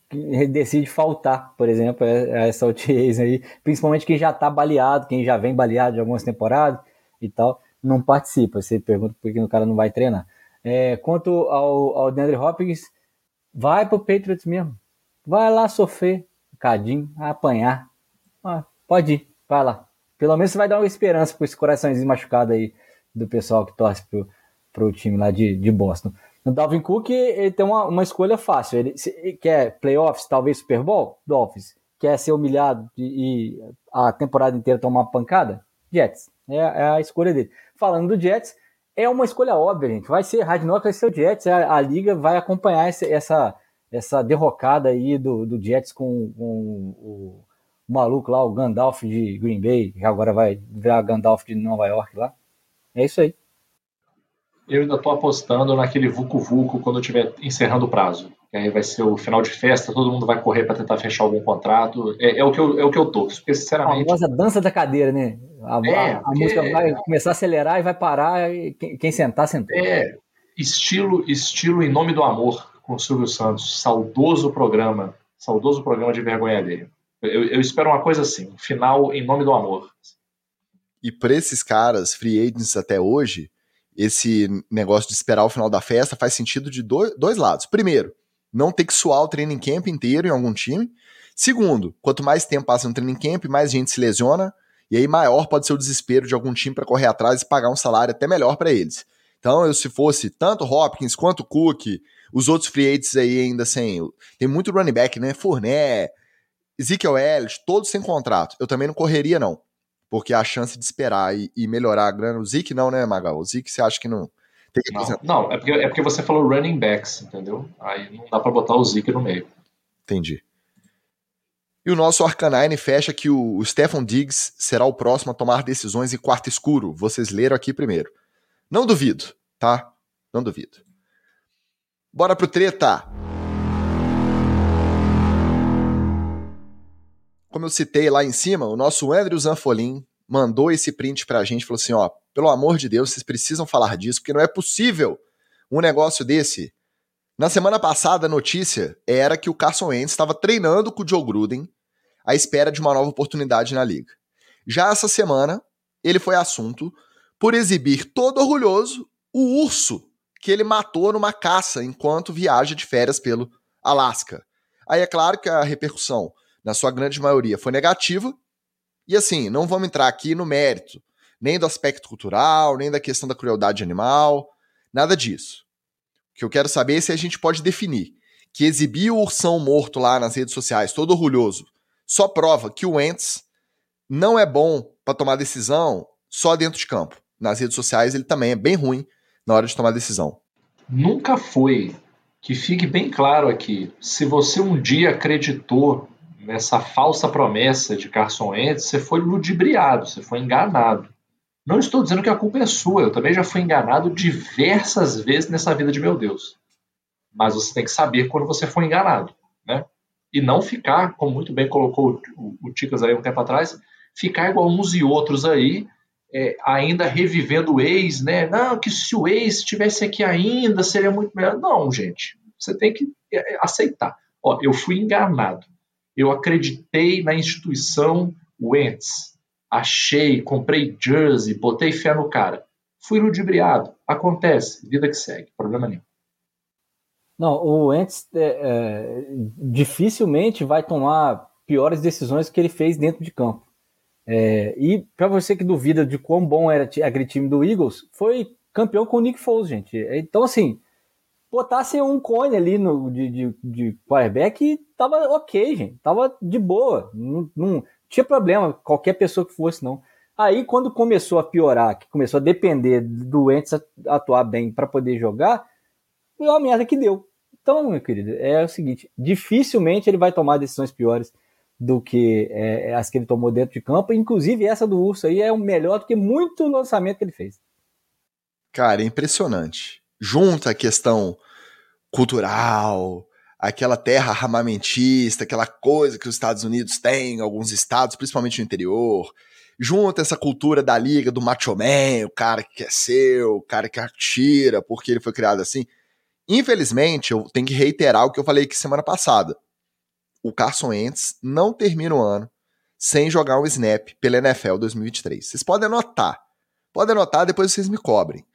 B: decide faltar, por exemplo, a essa OTAs aí, principalmente quem já tá baleado, quem já vem baleado de algumas temporadas e tal, não participa. Você pergunta por que o cara não vai treinar. É, quanto ao, ao DeAndre Hopkins, vai pro Patriots mesmo. Vai lá sofrer um cadinho, apanhar. Ah, pode ir. Vai lá. Pelo menos você vai dar uma esperança para esse coraçãozinho machucado aí do pessoal que torce pro, pro time lá de, de Boston. O Dalvin Cook ele tem uma, uma escolha fácil. Ele, ele quer playoffs, talvez Super Bowl? Dolphins. Quer ser humilhado e, e a temporada inteira tomar pancada? Jets. É, é, a escolha dele. Falando do Jets, é uma escolha óbvia, gente. Vai ser Hard Knock, vai ser o Jets. A, a liga vai acompanhar essa, essa, essa derrocada aí do, do Jets com, com o o maluco lá, o Gandalf de Green Bay, que agora vai virar Gandalf de Nova York lá. É isso aí.
C: Eu ainda tô apostando naquele Vucu Vucu quando estiver encerrando o prazo. Que aí vai ser o final de festa, todo mundo vai correr para tentar fechar algum contrato. É, é, o que eu, é o que eu torço, porque sinceramente. A
B: famosa dança da cadeira, né? A, é, a, a música vai começar a acelerar e vai parar, e quem, quem sentar, sentou.
C: É, estilo, estilo Em Nome do Amor, com o Silvio Santos. Saudoso programa. Saudoso programa de vergonha alheia. Eu, eu espero uma coisa assim, um final em nome do amor.
A: E para esses caras, free agents até hoje, esse negócio de esperar o final da festa faz sentido de dois, dois lados. Primeiro, não ter que suar o training camp inteiro em algum time. Segundo, quanto mais tempo passa no training camp, mais gente se lesiona, e aí maior pode ser o desespero de algum time para correr atrás e pagar um salário até melhor para eles. Então, eu se fosse tanto Hopkins quanto Cook, os outros free agents aí ainda sem. Tem muito running back, né? Fournette, Ezekiel Elliott, todos sem contrato. Eu também não correria, não. Porque a chance de esperar e, e melhorar a grana. O Zeke não, né, Magal? O Zeke você acha que não.
C: Tem que não, não, é porque, é porque você falou running backs, entendeu? Aí não dá pra botar o Zeke no meio.
A: Entendi. E o nosso Arcanine fecha que o, o Stefan Diggs será o próximo a tomar decisões em quarto escuro. Vocês leram aqui primeiro. Não duvido, tá? Não duvido. Bora pro treta! Como eu citei lá em cima, o nosso Andrew Zanfolin mandou esse print pra gente, falou assim, ó, pelo amor de Deus, vocês precisam falar disso, porque não é possível um negócio desse. Na semana passada, a notícia era que o Carson Wentz estava treinando com o Joe Gruden à espera de uma nova oportunidade na liga. Já essa semana, ele foi assunto por exibir todo orgulhoso o urso que ele matou numa caça enquanto viaja de férias pelo Alasca. Aí é claro que a repercussão na sua grande maioria, foi negativa. E assim, não vamos entrar aqui no mérito, nem do aspecto cultural, nem da questão da crueldade animal, nada disso. O que eu quero saber é se a gente pode definir que exibir o ursão morto lá nas redes sociais, todo orgulhoso, só prova que o Ents não é bom para tomar decisão só dentro de campo. Nas redes sociais ele também é bem ruim na hora de tomar decisão.
C: Nunca foi. Que fique bem claro aqui. Se você um dia acreditou nessa falsa promessa de Carson Wentz, você foi ludibriado, você foi enganado. Não estou dizendo que a culpa é sua, eu também já fui enganado diversas vezes nessa vida de meu Deus. Mas você tem que saber quando você foi enganado, né? E não ficar, como muito bem colocou o, Ticas aí um tempo atrás, ficar igual uns e outros aí, é, ainda revivendo o ex, né? Não, que se o ex estivesse aqui ainda, seria muito melhor. Não, gente, você tem que é, é, aceitar. Ó, eu fui enganado. Eu acreditei na instituição Wentz. Achei, comprei jersey, botei fé no cara. Fui ludibriado. Acontece, vida que segue, problema nenhum.
B: Não, o Wentz é, é, dificilmente vai tomar piores decisões que ele fez dentro de campo. É, e para você que duvida de quão bom era aquele time do Eagles, foi campeão com o Nick Foles, gente. Então, assim, botassem um cone ali no, de, de, de quarterback e tava ok, gente. Tava de boa. Não, não tinha problema, qualquer pessoa que fosse, não. Aí, quando começou a piorar, que começou a depender do Wentz atuar bem para poder jogar, foi uma merda que deu. Então, meu querido, é o seguinte: dificilmente ele vai tomar decisões piores do que é, as que ele tomou dentro de campo. Inclusive, essa do Urso aí é o melhor do que muito lançamento que ele fez.
A: Cara, é impressionante. Junta a questão cultural, aquela terra armamentista, aquela coisa que os Estados Unidos têm, alguns estados, principalmente no interior. Junta essa cultura da liga do macho man, o cara que quer ser, o cara que atira, porque ele foi criado assim. Infelizmente, eu tenho que reiterar o que eu falei aqui semana passada. O Carson Wentz não termina o ano sem jogar um snap pela NFL 2023. Vocês podem anotar. Podem anotar, depois vocês me cobrem.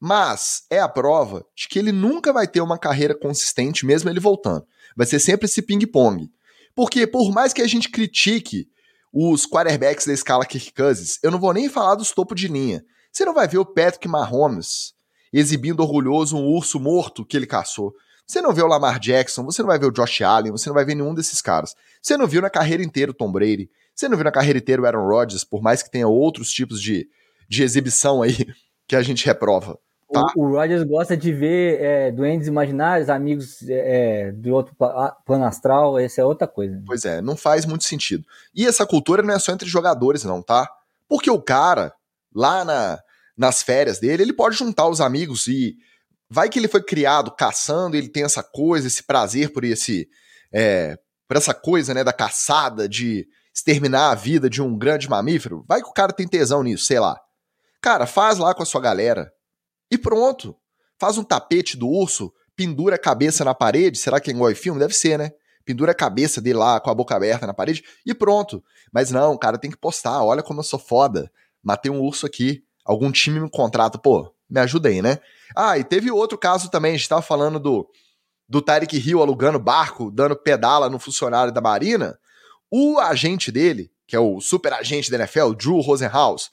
A: Mas é a prova de que ele nunca vai ter uma carreira consistente, mesmo ele voltando. Vai ser sempre esse ping-pong. Porque por mais que a gente critique os quarterbacks da escala Kirk Cousins, eu não vou nem falar dos topos de linha. Você não vai ver o Patrick Mahomes exibindo orgulhoso um urso morto que ele caçou. Você não vê o Lamar Jackson, você não vai ver o Josh Allen, você não vai ver nenhum desses caras. Você não viu na carreira inteira o Tom Brady, você não viu na carreira inteira o Aaron Rodgers, por mais que tenha outros tipos de, de exibição aí <laughs> que a gente reprova. Tá?
B: O, o Rodgers gosta de ver é, doentes imaginários, amigos é, é do outro plano astral, essa é outra coisa.
A: Pois é, não faz muito sentido. E essa cultura não é só entre jogadores, não, tá? Porque o cara, lá na, nas férias dele, ele pode juntar os amigos e vai que ele foi criado caçando, ele tem essa coisa, esse prazer por esse é, por essa coisa, né, da caçada, de exterminar a vida de um grande mamífero. Vai que o cara tem tesão nisso, sei lá. Cara, faz lá com a sua galera e pronto. Faz um tapete do urso, pendura a cabeça na parede, será que é igual em filme? Deve ser, né? Pendura a cabeça dele lá com a boca aberta na parede e pronto. Mas não, cara tem que postar, olha como eu sou foda. Matei um urso aqui algum time me contrata, pô, me ajuda aí, né? Ah, e teve outro caso também, a gente tava falando do, do Tarek Hill alugando barco, dando pedala no funcionário da Marina. O agente dele, que é o super agente da NFL, Drew Rosenhaus,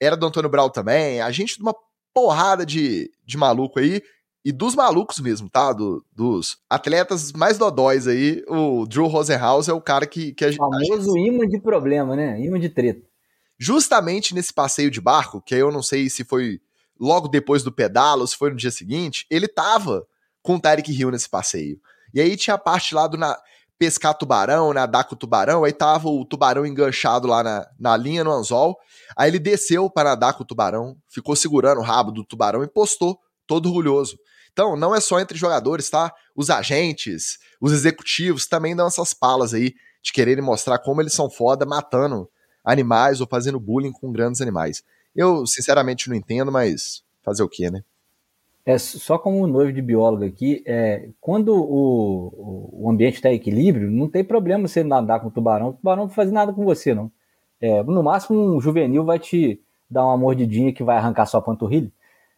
A: era do Antônio Brown também, agente de uma porrada de, de maluco aí, e dos malucos mesmo, tá? Do, dos atletas mais dodóis aí, o Drew Rosenhaus é o cara que, que a
B: gente. Famoso imã de problema, né? Imã de treta
A: justamente nesse passeio de barco, que aí eu não sei se foi logo depois do pedalo ou se foi no dia seguinte, ele tava com o Tarek Hill nesse passeio. E aí tinha a parte lá do na, pescar tubarão, nadar com o tubarão, aí tava o tubarão enganchado lá na, na linha, no anzol, aí ele desceu para nadar com o tubarão, ficou segurando o rabo do tubarão e postou, todo orgulhoso. Então, não é só entre jogadores, tá? Os agentes, os executivos também dão essas palas aí de quererem mostrar como eles são foda matando animais ou fazendo bullying com grandes animais. Eu, sinceramente, não entendo, mas fazer o quê, né?
B: É, só como noivo de biólogo aqui, é, quando o, o ambiente está em equilíbrio, não tem problema você nadar com o tubarão, o tubarão não fazer nada com você, não. É, no máximo, um juvenil vai te dar uma mordidinha que vai arrancar sua panturrilha,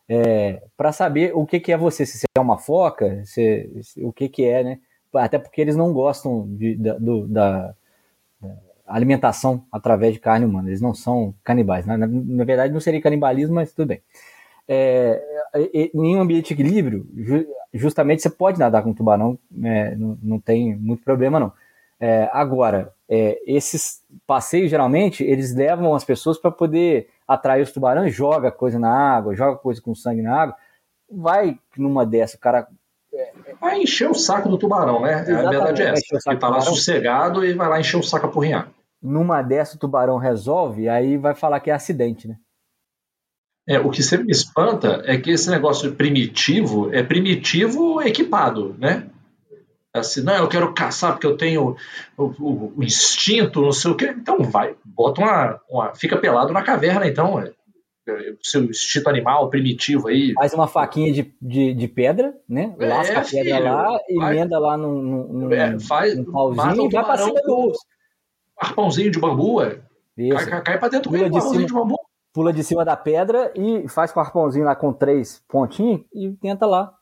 B: é, para saber o que, que é você, se você é uma foca, se, o que, que é, né? Até porque eles não gostam de, da, do, da, alimentação através de carne humana. Eles não são canibais. Né? Na, na, verdade, não seria canibalismo, mas tudo bem. É, em um ambiente de equilíbrio, ju, justamente você pode nadar com tubarão, é, não, não, tem muito problema não. É, agora, é, esses passeios geralmente eles levam as pessoas para poder atrair os tubarões, joga coisa na água, joga coisa com sangue na água. Vai numa dessa, o cara.
C: Vai encher o saco do tubarão, né?
B: Exatamente,
C: a verdade é essa. Ele tá lá sossegado e vai lá encher o saco a porrinhar.
B: Numa dessa, o tubarão resolve, aí vai falar que é acidente, né?
C: É, o que sempre me espanta é que esse negócio primitivo é primitivo equipado, né? Assim, não, eu quero caçar porque eu tenho o, o- o instinto, não sei o quê. Então vai, bota uma, uma- Fica pelado na caverna, então. É, é, o seu instinto animal primitivo aí.
B: Faz uma faquinha de, de, de pedra, né?
C: É,
B: Lasca a pedra
C: filho,
B: lá,
C: vai-
B: emenda lá num, num, num-
C: É, faz,
B: num
C: mata
B: pauzinho e vai pra cima do urso.
C: arpãozinho de bambu, é. Cai, cai, cai pra dentro com um
B: de
C: bambu.
B: Pula de cima da pedra e faz com o arpãozinho lá com três pontinhos e tenta lá.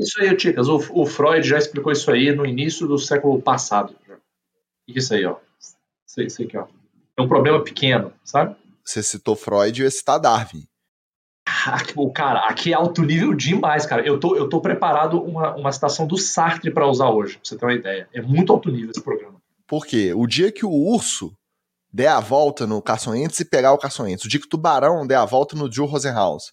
C: Isso aí, Ticas, o, o Freud já explicou isso aí no início do século passado. O que que é isso aí, ó? Isso, aí, isso aqui, ó. É um problema pequeno, sabe?
A: Você citou Freud e eu ia citar Darwin.
C: Aqui, o cara, aqui é alto nível demais, cara. Eu tô, eu tô preparado uma, uma citação do Sartre pra usar hoje, pra você ter uma ideia. É muito alto nível esse programa.
A: Por quê? O dia que o urso der a volta no Caçoentes e pegar o Caçoentes, o dia que o tubarão der a volta no Joe Rosenhaus,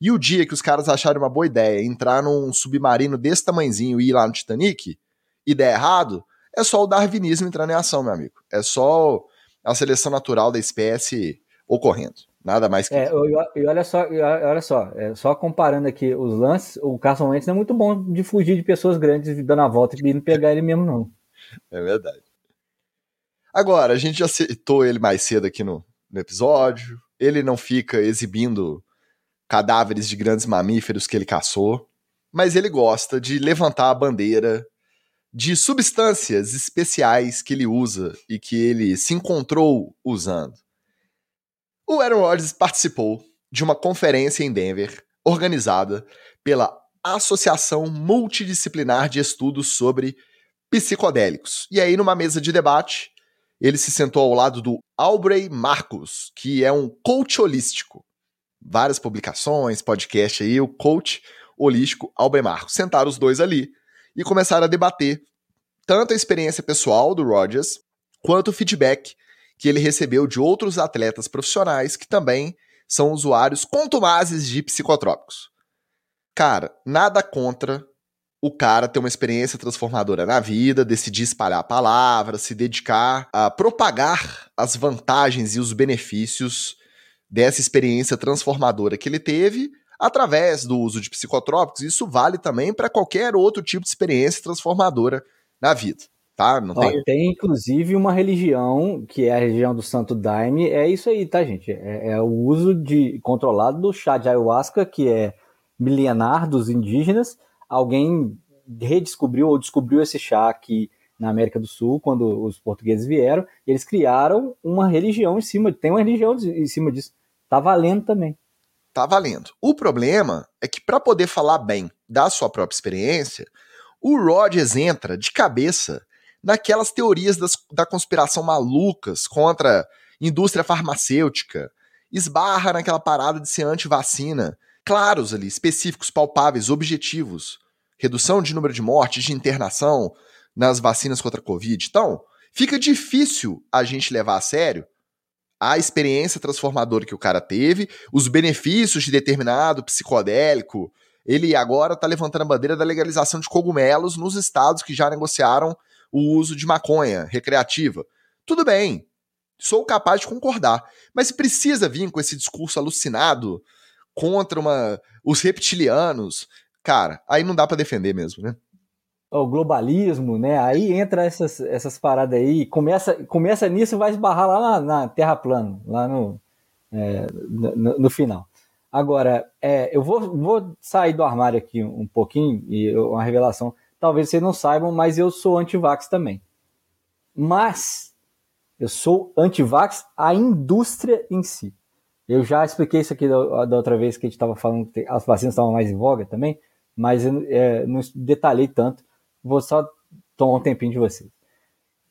A: e o dia que os caras acharem uma boa ideia entrar num submarino desse tamanzinho e ir lá no Titanic e der errado, é só o darwinismo entrando em ação, meu amigo. É só a seleção natural da espécie ocorrendo. Nada mais que
B: É,
A: isso.
B: e, olha só, olha só, é, só comparando aqui os lances, o Carson Wentz não é muito bom de fugir de pessoas grandes dando a volta e não pegar ele mesmo, não.
A: É verdade. Agora, a gente já citou ele mais cedo aqui no, no episódio. Ele não fica exibindo cadáveres de grandes mamíferos que ele caçou, mas ele gosta de levantar a bandeira de substâncias especiais que ele usa e que ele se encontrou usando. O Aaron Rodgers participou de uma conferência em Denver organizada pela Associação Multidisciplinar de Estudos sobre Psicodélicos. E aí, numa mesa de debate, ele se sentou ao lado do Aubrey Marcos, que é um coach holístico. Várias publicações, podcast aí, o coach holístico Aubrey Marcos. Sentaram os dois ali e começaram a debater tanto a experiência pessoal do Rodgers quanto o feedback que ele recebeu de outros atletas profissionais que também são usuários contumazes de psicotrópicos. Cara, nada contra o cara ter uma experiência transformadora na vida, decidir espalhar a palavra, se dedicar a propagar as vantagens e os benefícios dessa experiência transformadora que ele teve através do uso de psicotrópicos. Isso vale também para qualquer outro tipo de experiência transformadora na vida, tá? Não
B: Ó,
A: tem
B: tem inclusive uma religião, que é a religião do Santo Daime, é isso aí, tá, gente? É, é o uso de controlado do chá de ayahuasca, que é milenar dos indígenas. Alguém redescobriu ou descobriu esse chá aqui na América do Sul, quando os portugueses vieram, eles criaram uma religião em cima, tem uma religião em cima disso. Tá valendo também.
A: tá valendo. O problema é que para poder falar bem da sua própria experiência, o Rogers entra de cabeça naquelas teorias das- da conspiração malucas contra indústria farmacêutica, esbarra naquela parada de ser anti-vacina, claros ali, específicos, palpáveis, objetivos, redução de número de mortes, de internação nas vacinas contra a Covid. Então, fica difícil a gente levar a sério a experiência transformadora que o cara teve, os benefícios de determinado psicodélico. Ele agora está levantando a bandeira da legalização de cogumelos nos estados que já negociaram o uso de maconha recreativa. Tudo bem, sou capaz de concordar, mas precisa vir com esse discurso alucinado contra uma, os reptilianos. Cara, aí não dá para defender mesmo, né?
B: o globalismo, né? Aí entra essas, essas paradas aí, começa, começa nisso e vai esbarrar lá na, na Terra plana, lá no, é, no, no, final. Agora, é, eu vou, vou sair do armário aqui um pouquinho, e uma revelação. Talvez vocês não saibam, mas eu sou anti-vax também. Mas eu sou anti-vax a indústria em si. Eu já expliquei isso aqui da, da outra vez que a gente estava falando que as vacinas estavam mais em voga também, mas é, não detalhei tanto vou só tomar um tempinho de vocês.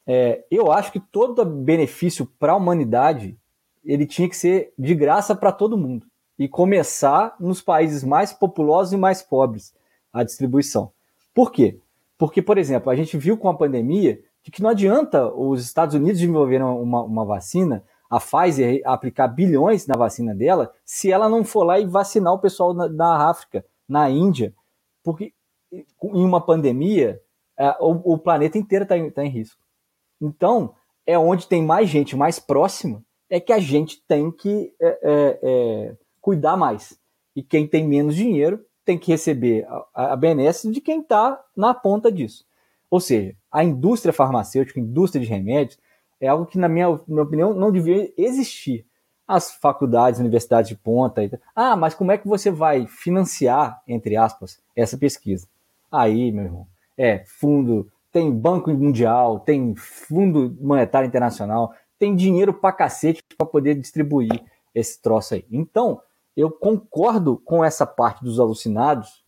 B: É, eu acho que todo benefício para a humanidade ele tinha que ser de graça para todo mundo e começar nos países mais populosos e mais pobres a distribuição. Por quê? Porque, por exemplo, a gente viu com a pandemia de que não adianta os Estados Unidos desenvolverem uma, uma vacina, a Pfizer aplicar bilhões na vacina dela se ela não for lá e vacinar o pessoal na, na África, na Índia, porque em uma pandemia é, o, planeta inteiro está em, tá em risco. Então, é onde tem mais gente mais próxima, é que a gente tem que é, é, é cuidar mais. E quem tem menos dinheiro tem que receber a, a benesse de quem está na ponta disso. Ou seja, a indústria farmacêutica, a indústria de remédios, é algo que, na minha, minha opinião, não devia existir. As faculdades, universidades de ponta. Ah, mas como é que você vai financiar, entre aspas, essa pesquisa? Aí, meu irmão, é fundo, tem Banco Mundial, tem Fundo Monetário Internacional, tem dinheiro pra cacete para poder distribuir esse troço aí. Então, eu concordo com essa parte dos alucinados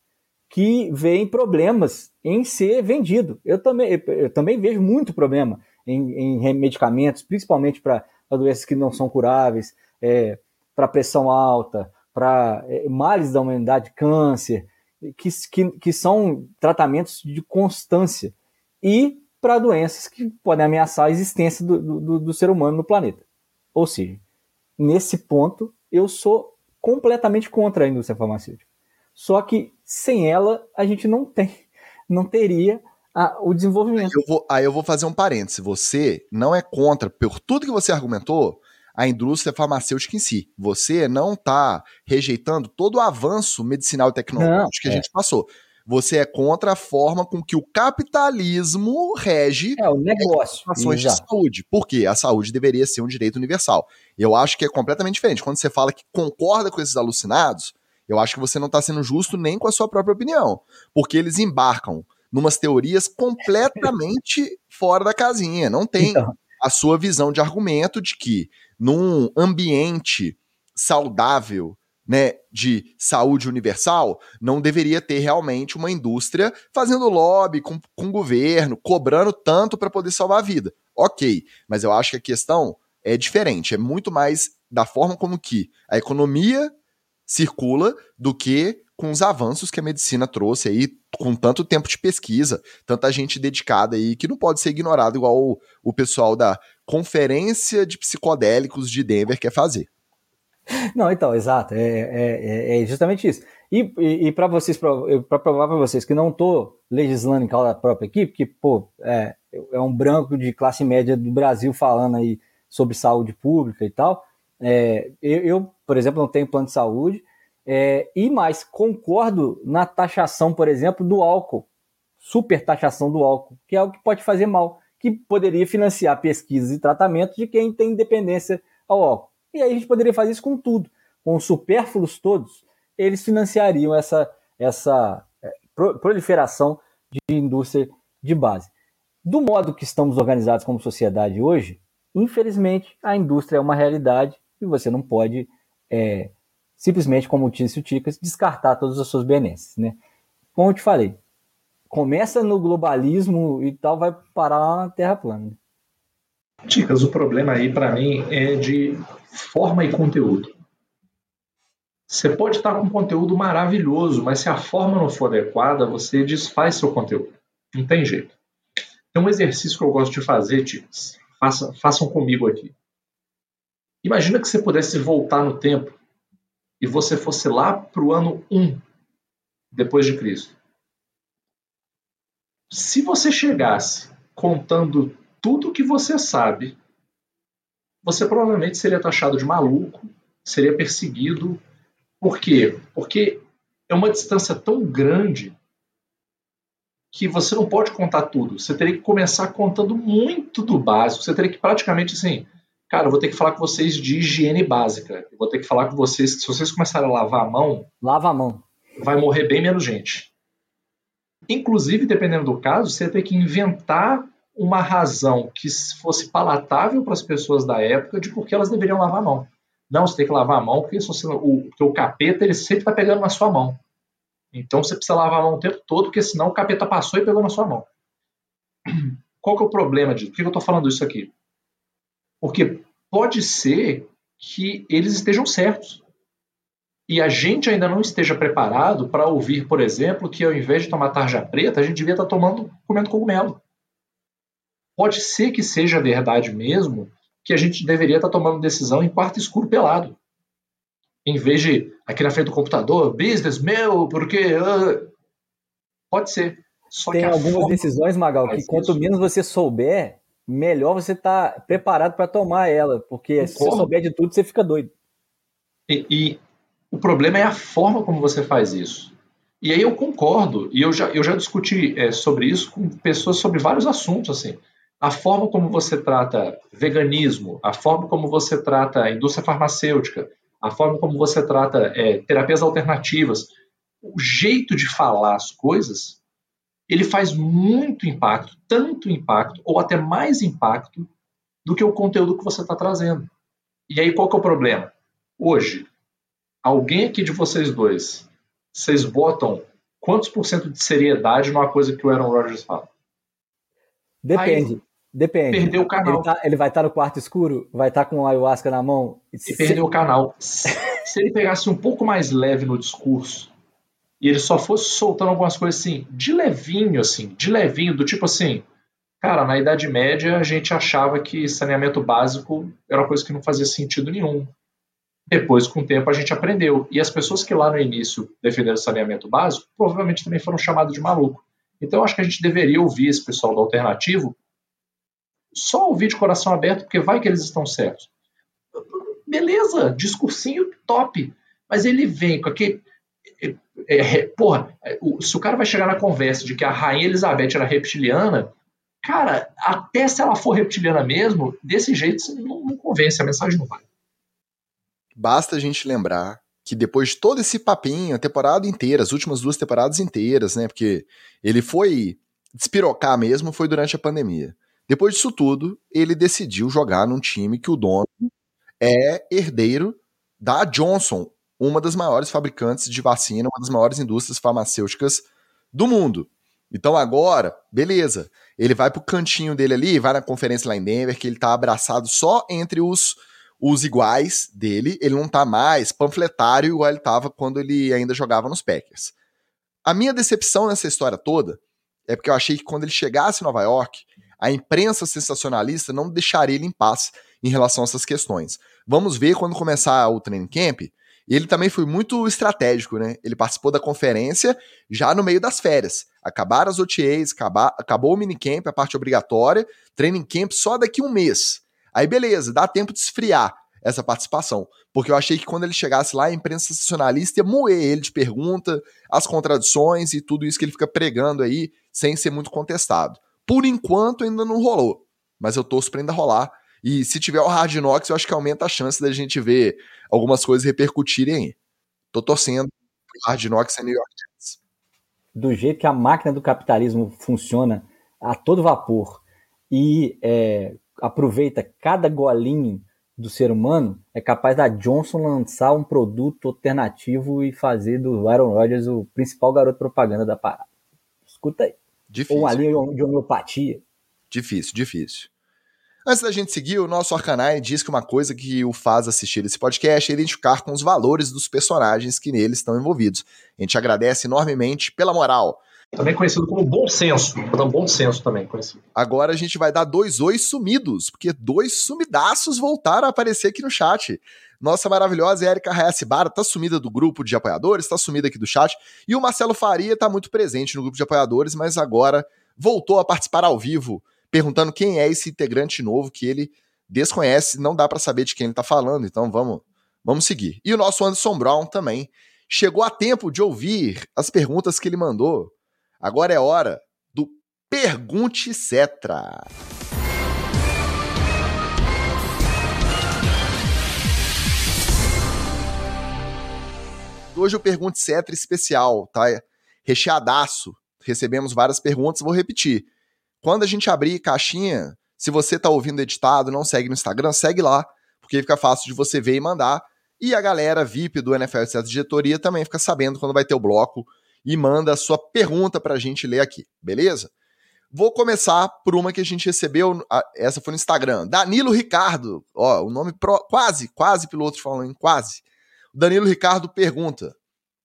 B: que veem problemas em ser vendido. Eu também, eu também vejo muito problema em, em medicamentos, principalmente para doenças que não são curáveis, é, para pressão alta, para é, males da humanidade, câncer, que, que, que são tratamentos de constância, e para doenças que podem ameaçar a existência do, do, do ser humano no planeta. Ou seja, nesse ponto, eu sou completamente contra a indústria farmacêutica. Só que sem ela, a gente não tem, não teria o desenvolvimento.
A: Aí eu, vou, aí eu vou fazer um parêntese. Você não é contra, por tudo que você argumentou, a indústria farmacêutica em si. Você não está rejeitando todo o avanço medicinal e tecnológico não, que a é. gente passou. Você é contra a forma com que o capitalismo rege
B: é, o negócio.
A: ações de saúde. Porque a saúde deveria ser um direito universal. Eu acho que é completamente diferente. Quando você fala que concorda com esses alucinados, eu acho que você não está sendo justo nem com a sua própria opinião. Porque eles embarcam numas teorias completamente fora da casinha. Não tem então. A sua visão de argumento de que num ambiente saudável, né, de saúde universal, não deveria ter realmente uma indústria fazendo lobby com, com o governo, cobrando tanto para poder salvar a vida. Ok, mas eu acho que a questão é diferente, é muito mais da forma como que a economia circula do que com os avanços que a medicina trouxe aí, com tanto tempo de pesquisa, tanta gente dedicada aí, que não pode ser ignorado igual o, o pessoal da Conferência de Psicodélicos de Denver quer fazer.
B: Não, então, exato, é, é, é justamente isso. E, e, e para vocês, para provar para vocês que não estou legislando em causa da própria equipe, que, pô, é, é um branco de classe média do Brasil falando aí sobre saúde pública e tal, é, eu, eu, por exemplo, não tenho plano de saúde, é, e mais, concordo na taxação, por exemplo, do álcool, super taxação do álcool, que é algo que pode fazer mal, que poderia financiar pesquisas e tratamentos de quem tem dependência ao álcool. E aí a gente poderia fazer isso com tudo, com os supérfluos todos, eles financiariam essa, essa é, proliferação de indústria de base. Do modo que estamos organizados como sociedade hoje, infelizmente a indústria é uma realidade e você não pode é, simplesmente, como disse o Ticas, descartar todas as suas benesses, né? Como eu te falei, começa no globalismo e tal, vai parar lá na Terra plana.
C: Ticas, o problema aí para mim é de forma e conteúdo. Você pode estar com conteúdo maravilhoso, mas se a forma não for adequada, você desfaz seu conteúdo. Não tem jeito. Tem um exercício que eu gosto de fazer, Ticas. Façam, façam comigo aqui. Imagina que você pudesse voltar no tempo e você fosse lá para o ano 1 depois de Cristo. Se você chegasse contando tudo que você sabe, você provavelmente seria taxado de maluco, seria perseguido. Por quê? Porque é uma distância tão grande que você não pode contar tudo. Você teria que começar contando muito do básico. Você teria que praticamente assim, Cara, eu vou ter que falar com vocês de higiene básica. Eu vou ter que falar com vocês que se vocês começarem a lavar a mão.
B: Lava a mão.
C: Vai morrer bem menos gente. Inclusive, dependendo do caso, você vai ter que inventar uma razão que fosse palatável para as pessoas da época de por que elas deveriam lavar a mão. Não, você tem que lavar a mão porque, você, o, porque o capeta ele sempre está pegando na sua mão. Então você precisa lavar a mão o tempo todo, porque senão o capeta passou e pegou na sua mão. <clears throat> Qual que é o problema disso? Por que eu estou falando isso aqui? Porque pode ser que eles estejam certos. E a gente ainda não esteja preparado para ouvir, por exemplo, que ao invés de tomar tarja preta, a gente devia estar tomando, comendo cogumelo. Pode ser que seja verdade mesmo que a gente deveria estar tá tomando decisão em quarto escuro pelado. Em vez de aqui na frente do computador, business, meu, porque. Uh... Pode ser.
B: Só Tem algumas decisões, Magal, que quanto menos você souber, melhor você está preparado para tomar ela. Porque se você souber de tudo, você fica doido.
C: E, e, o problema é a forma como você faz isso. E aí eu concordo, e eu já, eu já discuti é, sobre isso com pessoas sobre vários assuntos, assim. A forma como você trata veganismo, a forma como você trata a indústria farmacêutica, a forma como você trata é, terapias alternativas, o jeito de falar as coisas, ele faz muito impacto, tanto impacto, ou até mais impacto, do que o conteúdo que você está trazendo. E aí qual que é o problema? Hoje, alguém aqui de vocês dois, vocês botam quantos por cento de seriedade numa coisa que o Aaron Rodgers fala?
B: Depende. Aí, depende.
C: Perdeu o canal.
B: Ele, tá, ele vai estar tá no quarto escuro? Vai estar tá com o ayahuasca na mão?
C: E, e perdeu o canal. Se ele pegasse um pouco mais leve no discurso e ele só fosse soltando algumas coisas assim, de levinho, assim, de levinho, do tipo assim, cara, na Idade Média a gente achava que saneamento básico era uma coisa que não fazia sentido nenhum. Depois, com o tempo, a gente aprendeu. E as pessoas que lá no início defenderam saneamento básico, provavelmente também foram chamadas de maluco. Então, acho que a gente deveria ouvir esse pessoal do alternativo, só ouvir de coração aberto, porque vai que eles estão certos. Beleza, discursinho top. Mas ele vem com aquele. É, é, é porra, se o cara vai chegar na conversa de que a Rainha Elizabeth era reptiliana, cara, até se ela for reptiliana mesmo, desse jeito não, não convence, a mensagem não vai.
A: Basta a gente lembrar que depois de todo esse papinho, a temporada inteira, as últimas duas temporadas inteiras, né? Porque ele foi despirocar mesmo foi durante a pandemia. Depois disso tudo, ele decidiu jogar num time que o dono é herdeiro da Johnson, uma das maiores fabricantes de vacina, uma das maiores indústrias farmacêuticas do mundo. Então agora, beleza, ele vai pro cantinho dele ali, vai na conferência lá em Denver, que ele tá abraçado só entre os os iguais dele, ele não tá mais panfletário igual ele tava quando ele ainda jogava nos Packers. A minha decepção nessa história toda é porque eu achei que quando ele chegasse em Nova York, a imprensa sensacionalista não deixaria ele em paz em relação a essas questões. Vamos ver quando começar o training camp. Ele também foi muito estratégico, né? Ele participou da conferência já no meio das férias. Acabaram as OTAs, acabar, acabou o minicamp, a parte obrigatória, training camp só daqui um mês. Aí beleza, dá tempo de esfriar essa participação. Porque eu achei que quando ele chegasse lá, a imprensa sensacionalista ia moer ele de pergunta, as contradições e tudo isso que ele fica pregando aí, sem ser muito contestado. Por enquanto ainda não rolou, mas eu torço pra ainda rolar. E se tiver o Hard Knocks, eu acho que aumenta a chance da gente ver algumas coisas repercutirem aí. Tô torcendo pro Hard Knocks e New York Jets.
B: Do jeito que a máquina do capitalismo funciona a todo vapor e é, aproveita cada golinho do ser humano, é capaz da Johnson lançar um produto alternativo e fazer do Aaron Rodgers o principal garoto propaganda da parada. Escuta aí.
A: Difícil.
B: Ou uma linha de homeopatia.
A: Difícil, difícil. Antes da gente seguir, o nosso Arcanine diz que uma coisa que o faz assistir esse podcast é identificar com os valores dos personagens que neles estão envolvidos. A gente agradece enormemente pela moral.
C: Também conhecido como bom senso. Um bom senso também conhecido.
A: Agora a gente vai dar dois ois sumidos, porque dois sumidaços voltaram a aparecer aqui no chat. Nossa maravilhosa Erika Hayasibara tá sumida do grupo de apoiadores, tá sumida aqui do chat. E o Marcelo Faria tá muito presente no grupo de apoiadores, mas agora voltou a participar ao vivo, perguntando quem é esse integrante novo que ele desconhece, não dá para saber de quem ele tá falando, então vamos, vamos seguir. E o nosso Anderson Brown também chegou a tempo de ouvir as perguntas que ele mandou Agora é hora do Pergunte Cetra. Hoje o Pergunte Cetra especial, tá? Recheadaço. Recebemos várias perguntas, vou repetir. Quando a gente abrir caixinha, se você tá ouvindo editado, não segue no Instagram, segue lá, porque fica fácil de você ver e mandar. E a galera VIP do NFL Cetra Diretoria também fica sabendo quando vai ter o bloco e manda a sua pergunta para a gente ler aqui, beleza? Vou começar por uma que a gente recebeu, essa foi no Instagram. Danilo Ricardo, ó, o nome pro, quase, quase piloto falando, quase. Danilo Ricardo pergunta: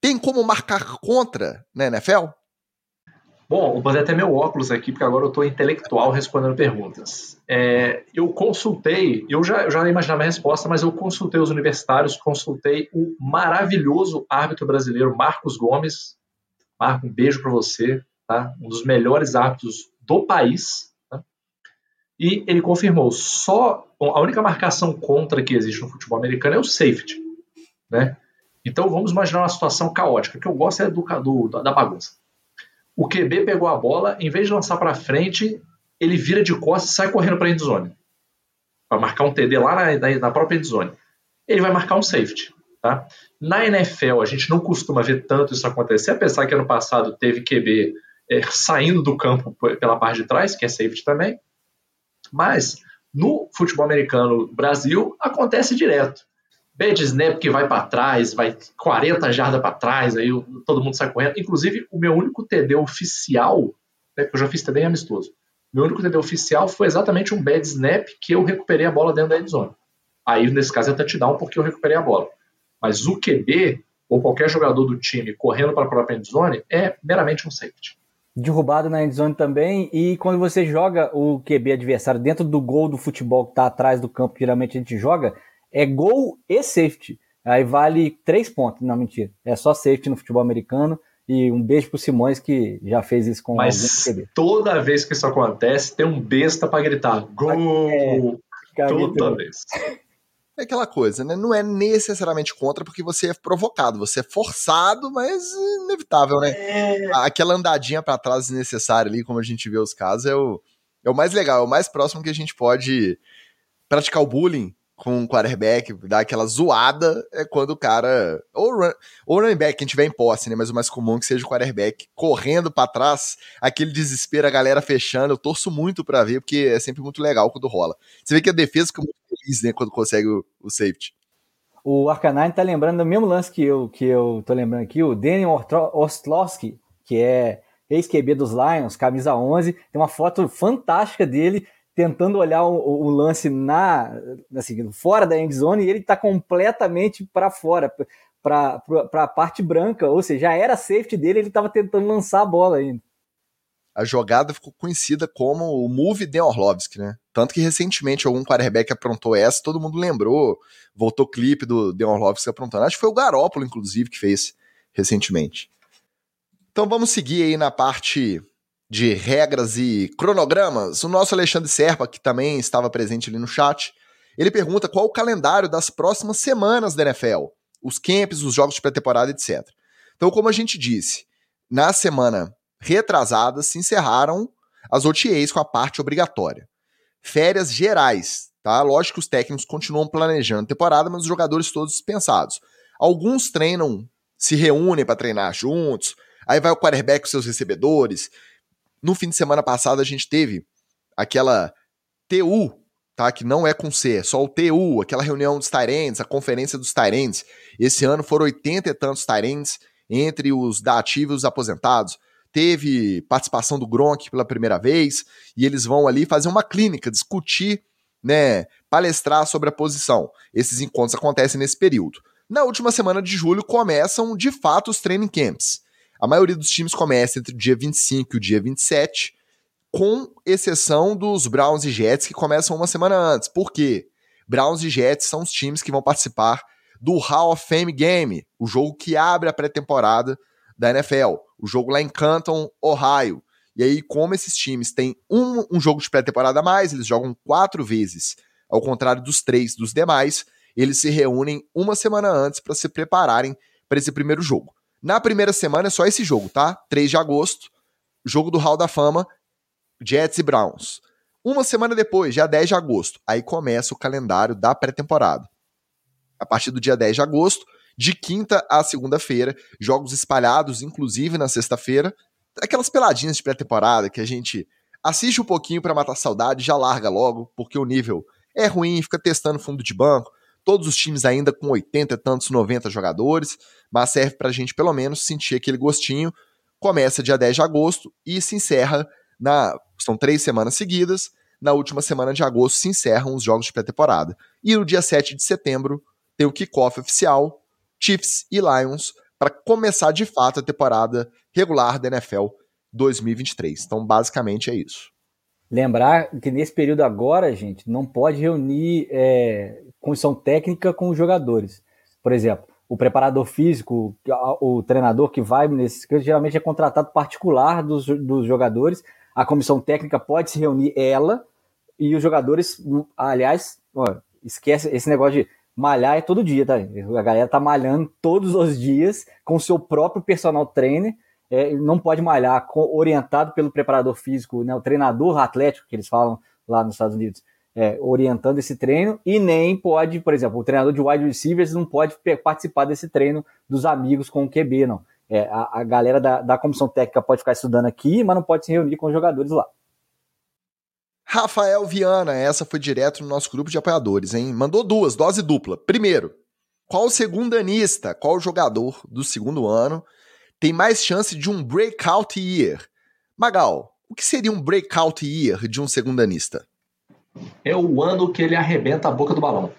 A: tem como marcar contra na NFL?
C: Bom, vou fazer até meu óculos aqui, porque agora eu estou intelectual respondendo perguntas. É, eu consultei, eu já, eu já imaginava a resposta, mas eu consultei os universitários, consultei o maravilhoso árbitro brasileiro Marcos Gomes. Marco, um beijo para você, tá? Um dos melhores árbitros do país. Tá? E ele confirmou, só a única marcação contra que existe no futebol americano é o safety, né? Então vamos imaginar uma situação caótica, que eu gosto é do, do da bagunça. O QB pegou a bola, em vez de lançar para frente, ele vira de costas e sai correndo para a endzone. Para marcar um TD lá na, na própria endzone. Ele vai marcar um safety. Tá? Na NFL, a gente não costuma ver tanto isso acontecer, apesar que ano passado teve QB é, saindo do campo pela parte de trás, que é safety também. Mas no futebol americano Brasil acontece direto bad snap que vai para trás, vai 40 jardas para trás, aí todo mundo sai correndo. Inclusive, o meu único TD oficial, né, que eu já fiz TD amistoso, meu único TD oficial foi exatamente um bad snap que eu recuperei a bola dentro da endzone. Aí, nesse caso, é touchdown porque eu recuperei a bola. Mas o QB, ou qualquer jogador do time correndo para a própria endzone, é meramente um safety.
B: Derrubado na endzone também, e quando você joga o QB adversário dentro do gol do futebol que está atrás do campo, que geralmente a gente joga, é gol e safety. Aí vale três pontos. Não, mentira. É só safety no futebol americano. E um beijo pro Simões que já fez isso com
C: Mas toda vez que isso acontece, tem um besta para gritar gol! É, toda vez.
A: É aquela coisa, né? Não é necessariamente contra porque você é provocado, você é forçado, mas inevitável, né? É... Aquela andadinha para trás desnecessária ali, como a gente vê os casos, é o, é o mais legal, é o mais próximo que a gente pode praticar o bullying com o quarterback, dá aquela zoada, é quando o cara. Ou, run, ou running back, quem tiver em posse, né? Mas o mais comum é que seja o quarterback correndo para trás, aquele desespero, a galera fechando. Eu torço muito para ver, porque é sempre muito legal quando rola. Você vê que a defesa fica muito feliz, né? Quando consegue o, o safety.
B: O Arcanine tá lembrando do mesmo lance que eu, que eu tô lembrando aqui, o Daniel Ostlowski, que é ex-QB dos Lions, camisa 11, tem uma foto fantástica dele tentando olhar o, o, lance na assim, fora da end zone e ele está completamente para fora, para a parte branca, ou seja, já era safety dele, ele estava tentando lançar a bola ainda.
A: A jogada ficou conhecida como o move de Orlovski, né? Tanto que recentemente algum quarterback aprontou essa, todo mundo lembrou, voltou clipe do De Orlovski aprontando. Acho que foi o Garópolo, inclusive, que fez recentemente. Então vamos seguir aí na parte de regras e cronogramas, o nosso Alexandre Serpa, que também estava presente ali no chat, ele pergunta qual o calendário das próximas semanas da NFL, os camps, os jogos de pré-temporada, etc. Então, como a gente disse, na semana retrasada se encerraram as OTAs com a parte obrigatória. Férias gerais, tá? Lógico que os técnicos continuam planejando a temporada, mas os jogadores todos dispensados. Alguns treinam, se reúnem para treinar juntos, aí vai o quarterback com seus recebedores, no fim de semana passado a gente teve aquela TU, tá? Que não é com C, é só o TU, aquela reunião dos Tyrants, a conferência dos Tyrants. Esse ano foram 80 e tantos Tyrants entre os da ativa e os aposentados. Teve participação do Gronk pela primeira vez e eles vão ali fazer uma clínica, discutir, né, palestrar sobre a posição. Esses encontros acontecem nesse período. Na última semana de julho começam de fato os training camps. A maioria dos times começa entre o dia 25 e o dia 27, com exceção dos Browns e Jets, que começam uma semana antes. Por quê? Browns e Jets são os times que vão participar do Hall of Fame Game, o jogo que abre a pré-temporada da NFL, o jogo lá em Canton, Ohio. E aí, como esses times têm um, um jogo de pré-temporada a mais, eles jogam quatro vezes, ao contrário dos três dos demais, eles se reúnem uma semana antes para se prepararem para esse primeiro jogo. Na primeira semana é só esse jogo, tá? 3 de agosto, jogo do Hall da Fama, Jets e Browns. Uma semana depois, dia 10 de agosto, aí começa o calendário da pré-temporada. A partir do dia 10 de agosto, de quinta a segunda-feira, jogos espalhados, inclusive na sexta-feira, aquelas peladinhas de pré-temporada que a gente assiste um pouquinho para matar saudade, já larga logo, porque o nível é ruim, fica testando fundo de banco, todos os times ainda com 80 e tantos, 90 jogadores, mas serve para a gente pelo menos sentir aquele gostinho. Começa dia 10 de agosto e se encerra na. São três semanas seguidas. Na última semana de agosto se encerram os jogos de pré-temporada. E no dia 7 de setembro tem o kickoff oficial, Chiefs e Lions, para começar de fato a temporada regular da NFL 2023. Então, basicamente é isso.
B: Lembrar que nesse período agora, gente, não pode reunir é, condição técnica com os jogadores. Por exemplo, o preparador físico, o treinador que vai nesses geralmente é contratado particular dos, dos jogadores. A comissão técnica pode se reunir ela e os jogadores, aliás, ó, esquece esse negócio de malhar é todo dia, tá? A galera tá malhando todos os dias com seu próprio personal trainer é, não pode malhar com, orientado pelo preparador físico, né, o treinador atlético, que eles falam lá nos Estados Unidos, é, orientando esse treino, e nem pode, por exemplo, o treinador de wide receivers não pode participar desse treino dos amigos com o QB, não. É, a, a, galera da, da comissão técnica pode ficar estudando aqui, mas não pode se reunir com os jogadores lá.
A: Rafael Viana, essa foi direto no nosso grupo de apoiadores, hein? Mandou duas, dose dupla. Primeiro, qual o segundo anista, qual jogador do segundo ano tem mais chance de um breakout year. Magal, o que seria um breakout year de um segundanista?
C: É o ano que ele arrebenta a boca do balão.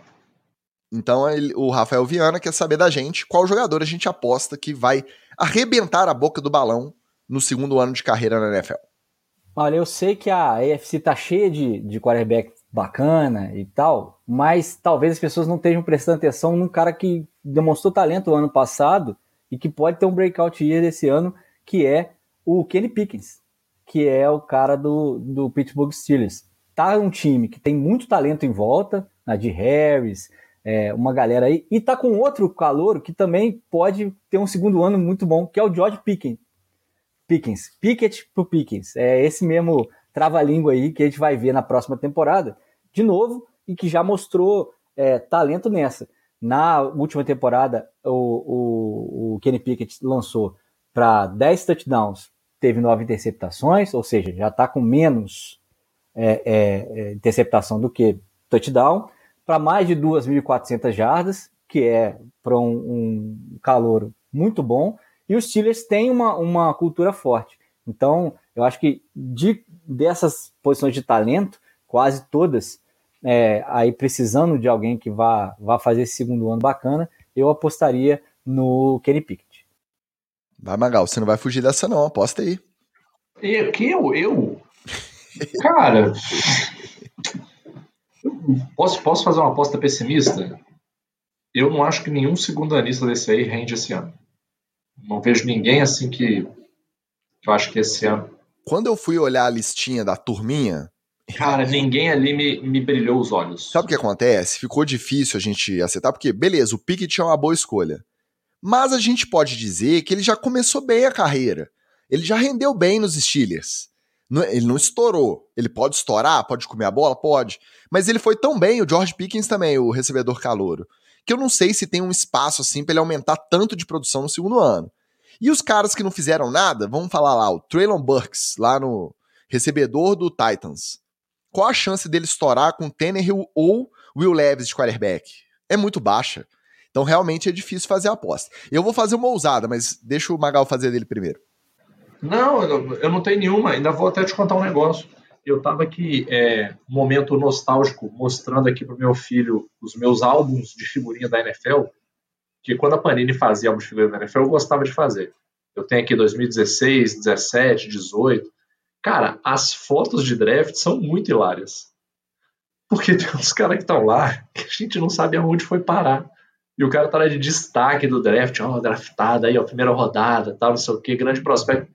A: Então ele, o Rafael Viana quer saber da gente qual jogador a gente aposta que vai arrebentar a boca do balão no segundo ano de carreira na NFL.
B: Olha, eu sei que a AFC tá cheia de, de quarterback bacana e tal, mas talvez as pessoas não estejam prestando atenção num cara que demonstrou talento o ano passado e que pode ter um breakout year desse ano, que é o Kenny Pickens, que é o cara do, do Pittsburgh Steelers. Tá um time que tem muito talento em volta, na de Harris, é, uma galera aí, e tá com outro calor que também pode ter um segundo ano muito bom, que é o George Pickens. Pickens, Pickett pro Pickens. É esse mesmo trava-língua aí que a gente vai ver na próxima temporada, de novo, e que já mostrou é, talento nessa. Na última temporada, o, o, o Kenny Pickett lançou para 10 touchdowns, teve 9 interceptações, ou seja, já está com menos é, é, é, interceptação do que touchdown, para mais de 2.400 jardas, que é para um, um calor muito bom, e os Steelers têm uma, uma cultura forte. Então, eu acho que de, dessas posições de talento, quase todas é, aí precisando de alguém que vá, vá fazer esse segundo ano bacana, eu apostaria no Kenny Pickett.
A: Vai, Magal, você não vai fugir dessa não, aposta aí.
C: Eu? Que eu? Eu? Cara, posso, posso fazer uma aposta pessimista? Eu não acho que nenhum segundo anista desse aí rende esse ano. Não vejo ninguém assim que, que eu acho que esse ano.
A: Quando eu fui olhar a listinha da turminha,
C: Cara, ninguém ali me, me brilhou os olhos.
A: Sabe o que acontece? Ficou difícil a gente acertar, porque, beleza, o Pickett é uma boa escolha. Mas a gente pode dizer que ele já começou bem a carreira. Ele já rendeu bem nos Steelers. Ele não estourou. Ele pode estourar, pode comer a bola? Pode. Mas ele foi tão bem, o George Pickens também, o recebedor calouro, que eu não sei se tem um espaço assim para ele aumentar tanto de produção no segundo ano. E os caras que não fizeram nada, vamos falar lá, o Traylon Burks, lá no recebedor do Titans qual a chance dele estourar com Tannehill ou Will Levis de quarterback? É muito baixa. Então realmente é difícil fazer a aposta. Eu vou fazer uma ousada, mas deixa o Magal fazer dele primeiro.
C: Não, eu não tenho nenhuma. Ainda vou até te contar um negócio. Eu tava aqui, é, momento nostálgico, mostrando aqui pro meu filho os meus álbuns de figurinha da NFL, que quando a Panini fazia álbuns de figurinha da NFL, eu gostava de fazer. Eu tenho aqui 2016, 17, 18. Cara, as fotos de draft são muito hilárias. Porque <laughs> tem uns caras que estão lá que a gente não sabe aonde foi parar. E o cara tá lá de destaque do draft, ó, draftado aí, ó, primeira rodada, tal, não sei o que, grande prospecto.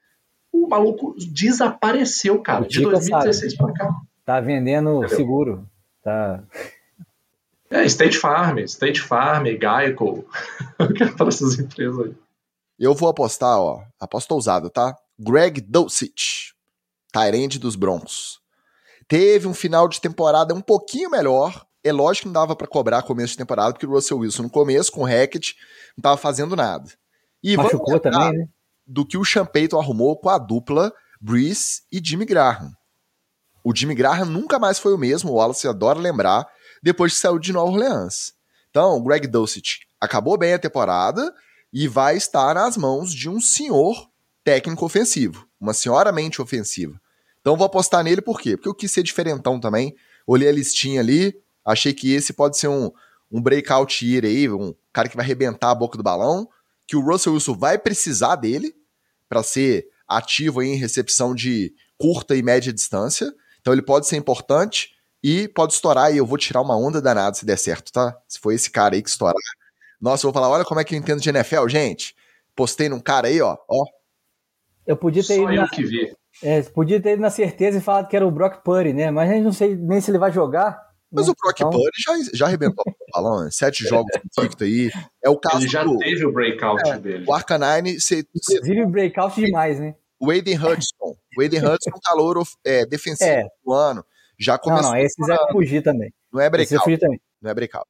C: O maluco desapareceu, cara, de 2016 para cá.
B: Tá vendendo Entendeu? seguro. Tá.
C: É, State Farm, State Farm, Geico. <laughs> para essas empresas aí.
A: Eu vou apostar, ó, aposta ousada, tá? Greg Dulcich. Tyrande dos Broncos. Teve um final de temporada um pouquinho melhor. É lógico que não dava para cobrar começo de temporada, porque o Russell Wilson no começo, com o Hackett, não estava fazendo nada. E
B: Machucou também, né?
A: Do que o Sean arrumou com a dupla Breeze e Jimmy Graham. O Jimmy Graham nunca mais foi o mesmo, o Wallace adora lembrar, depois que saiu de Nova Orleans. Então, Greg Dulcich acabou bem a temporada e vai estar nas mãos de um senhor técnico ofensivo, uma senhora mente ofensiva. Então vou apostar nele por quê? Porque eu quis ser diferentão também. Olhei a listinha ali, achei que esse pode ser um, um breakout year aí, um cara que vai arrebentar a boca do balão, que o Russell Wilson vai precisar dele para ser ativo em recepção de curta e média distância. Então ele pode ser importante e pode estourar. E eu vou tirar uma onda danada se der certo, tá? Se for esse cara aí que estourar. Nossa, eu vou falar, olha como é que eu entendo de NFL, gente. Postei num cara aí, ó. ó.
B: Eu podia ter
C: Só
B: ido
C: eu
B: na...
C: que vi.
B: É, podia ter ido na certeza e falado que era o Brock Purdy, né? Mas a gente não sei nem se ele vai jogar.
A: Mas
B: né?
A: o Brock
B: Então,
A: Purdy já, já arrebentou <laughs> o balão, né? Sete jogos invicto aí. É o caso
C: Ele já
A: do
C: teve o breakout
A: É,
C: dele.
A: o Arcanine, você-
B: Inclusive breakout demais, né?
A: o Aiden Hudson. O Aiden Hudson, calor of- é, defensivo
B: É.
A: do ano. Já
B: Não,
A: começou.
B: não, esses é fugir também.
A: Não é
B: é
A: breakout.
B: fugir também.
A: Não é breakout.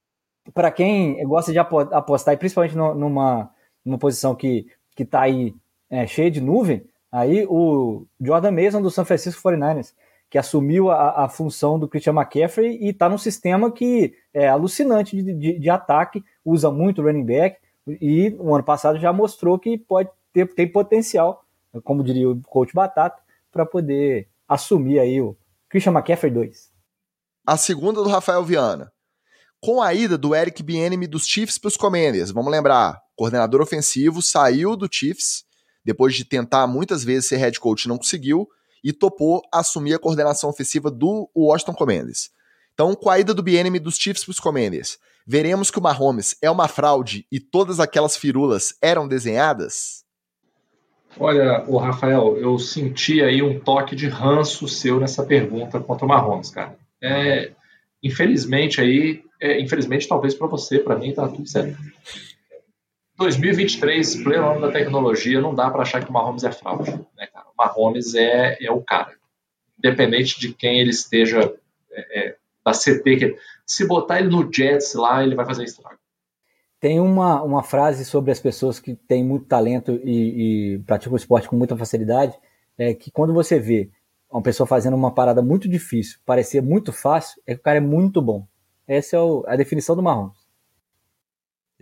B: Para quem gosta de apo- apostar, e principalmente no- numa, numa posição que, que tá aí é, cheia de nuvem, aí o Jordan Mason do San Francisco 49ers, que assumiu a, a função do Christian McCaffrey e tá num sistema que é alucinante de, de, de ataque, usa muito running back, e o ano passado já mostrou que pode ter tem potencial, como diria o coach Batata, para poder assumir aí o Christian McCaffrey 2.
A: A segunda do Rafael Viana. Com a ida do Eric Bieniemy dos Chiefs para os Commanders, vamos lembrar, coordenador ofensivo, saiu do Chiefs depois de tentar muitas vezes ser head coach, não conseguiu e topou assumir a coordenação ofensiva do Washington Commanders. Então, com a ida do Bieniemy dos Chiefs para os Commanders, veremos que o Mahomes é uma fraude e todas aquelas firulas eram desenhadas?
C: Olha, o Rafael, eu senti aí um toque de ranço seu nessa pergunta contra o Mahomes, cara. É, infelizmente aí, é, infelizmente talvez para você, para mim tá tudo certo. 2023, pleno ano da tecnologia, não dá para achar que o Mahomes é fraude, né, cara? O Mahomes é, é o cara. Independente de quem ele esteja é, é, da CT, que se botar ele no Jets lá, ele vai fazer estrago.
B: Tem uma, uma frase sobre as pessoas que têm muito talento e, e praticam o esporte com muita facilidade, é que quando você vê uma pessoa fazendo uma parada muito difícil parecer muito fácil, é que o cara é muito bom. Essa é o- a definição do Mahomes.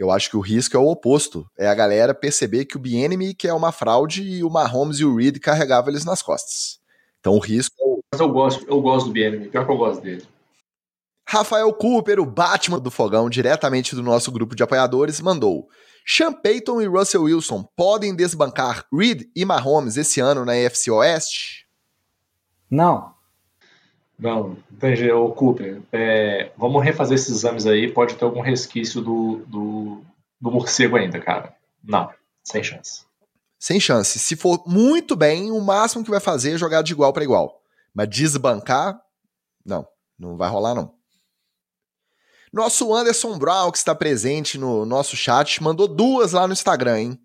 A: Eu acho que o risco é o oposto. É a galera perceber que o Bieniemy que é uma fraude e o Mahomes e o Reed carregavam eles nas costas. Então o risco é o
C: Mas eu gosto, eu gosto do BNM, pior que eu gosto dele.
A: Rafael Cooper, o Batman do Fogão, diretamente do nosso grupo de apoiadores, mandou: Sean Payton e Russell Wilson podem desbancar Reed e Mahomes esse ano na AFC Oeste?
B: Não,
C: Não, entendi. Ô, Cooper, é, vamos refazer esses exames aí. Pode ter algum resquício do, do, do morcego ainda, cara. Não, sem chance.
A: Sem chance. Se for muito bem, o máximo que vai fazer é jogar de igual para igual. Mas desbancar, não, não vai rolar não. Nosso Anderson Brown, que está presente no nosso chat, mandou duas lá no Instagram, hein?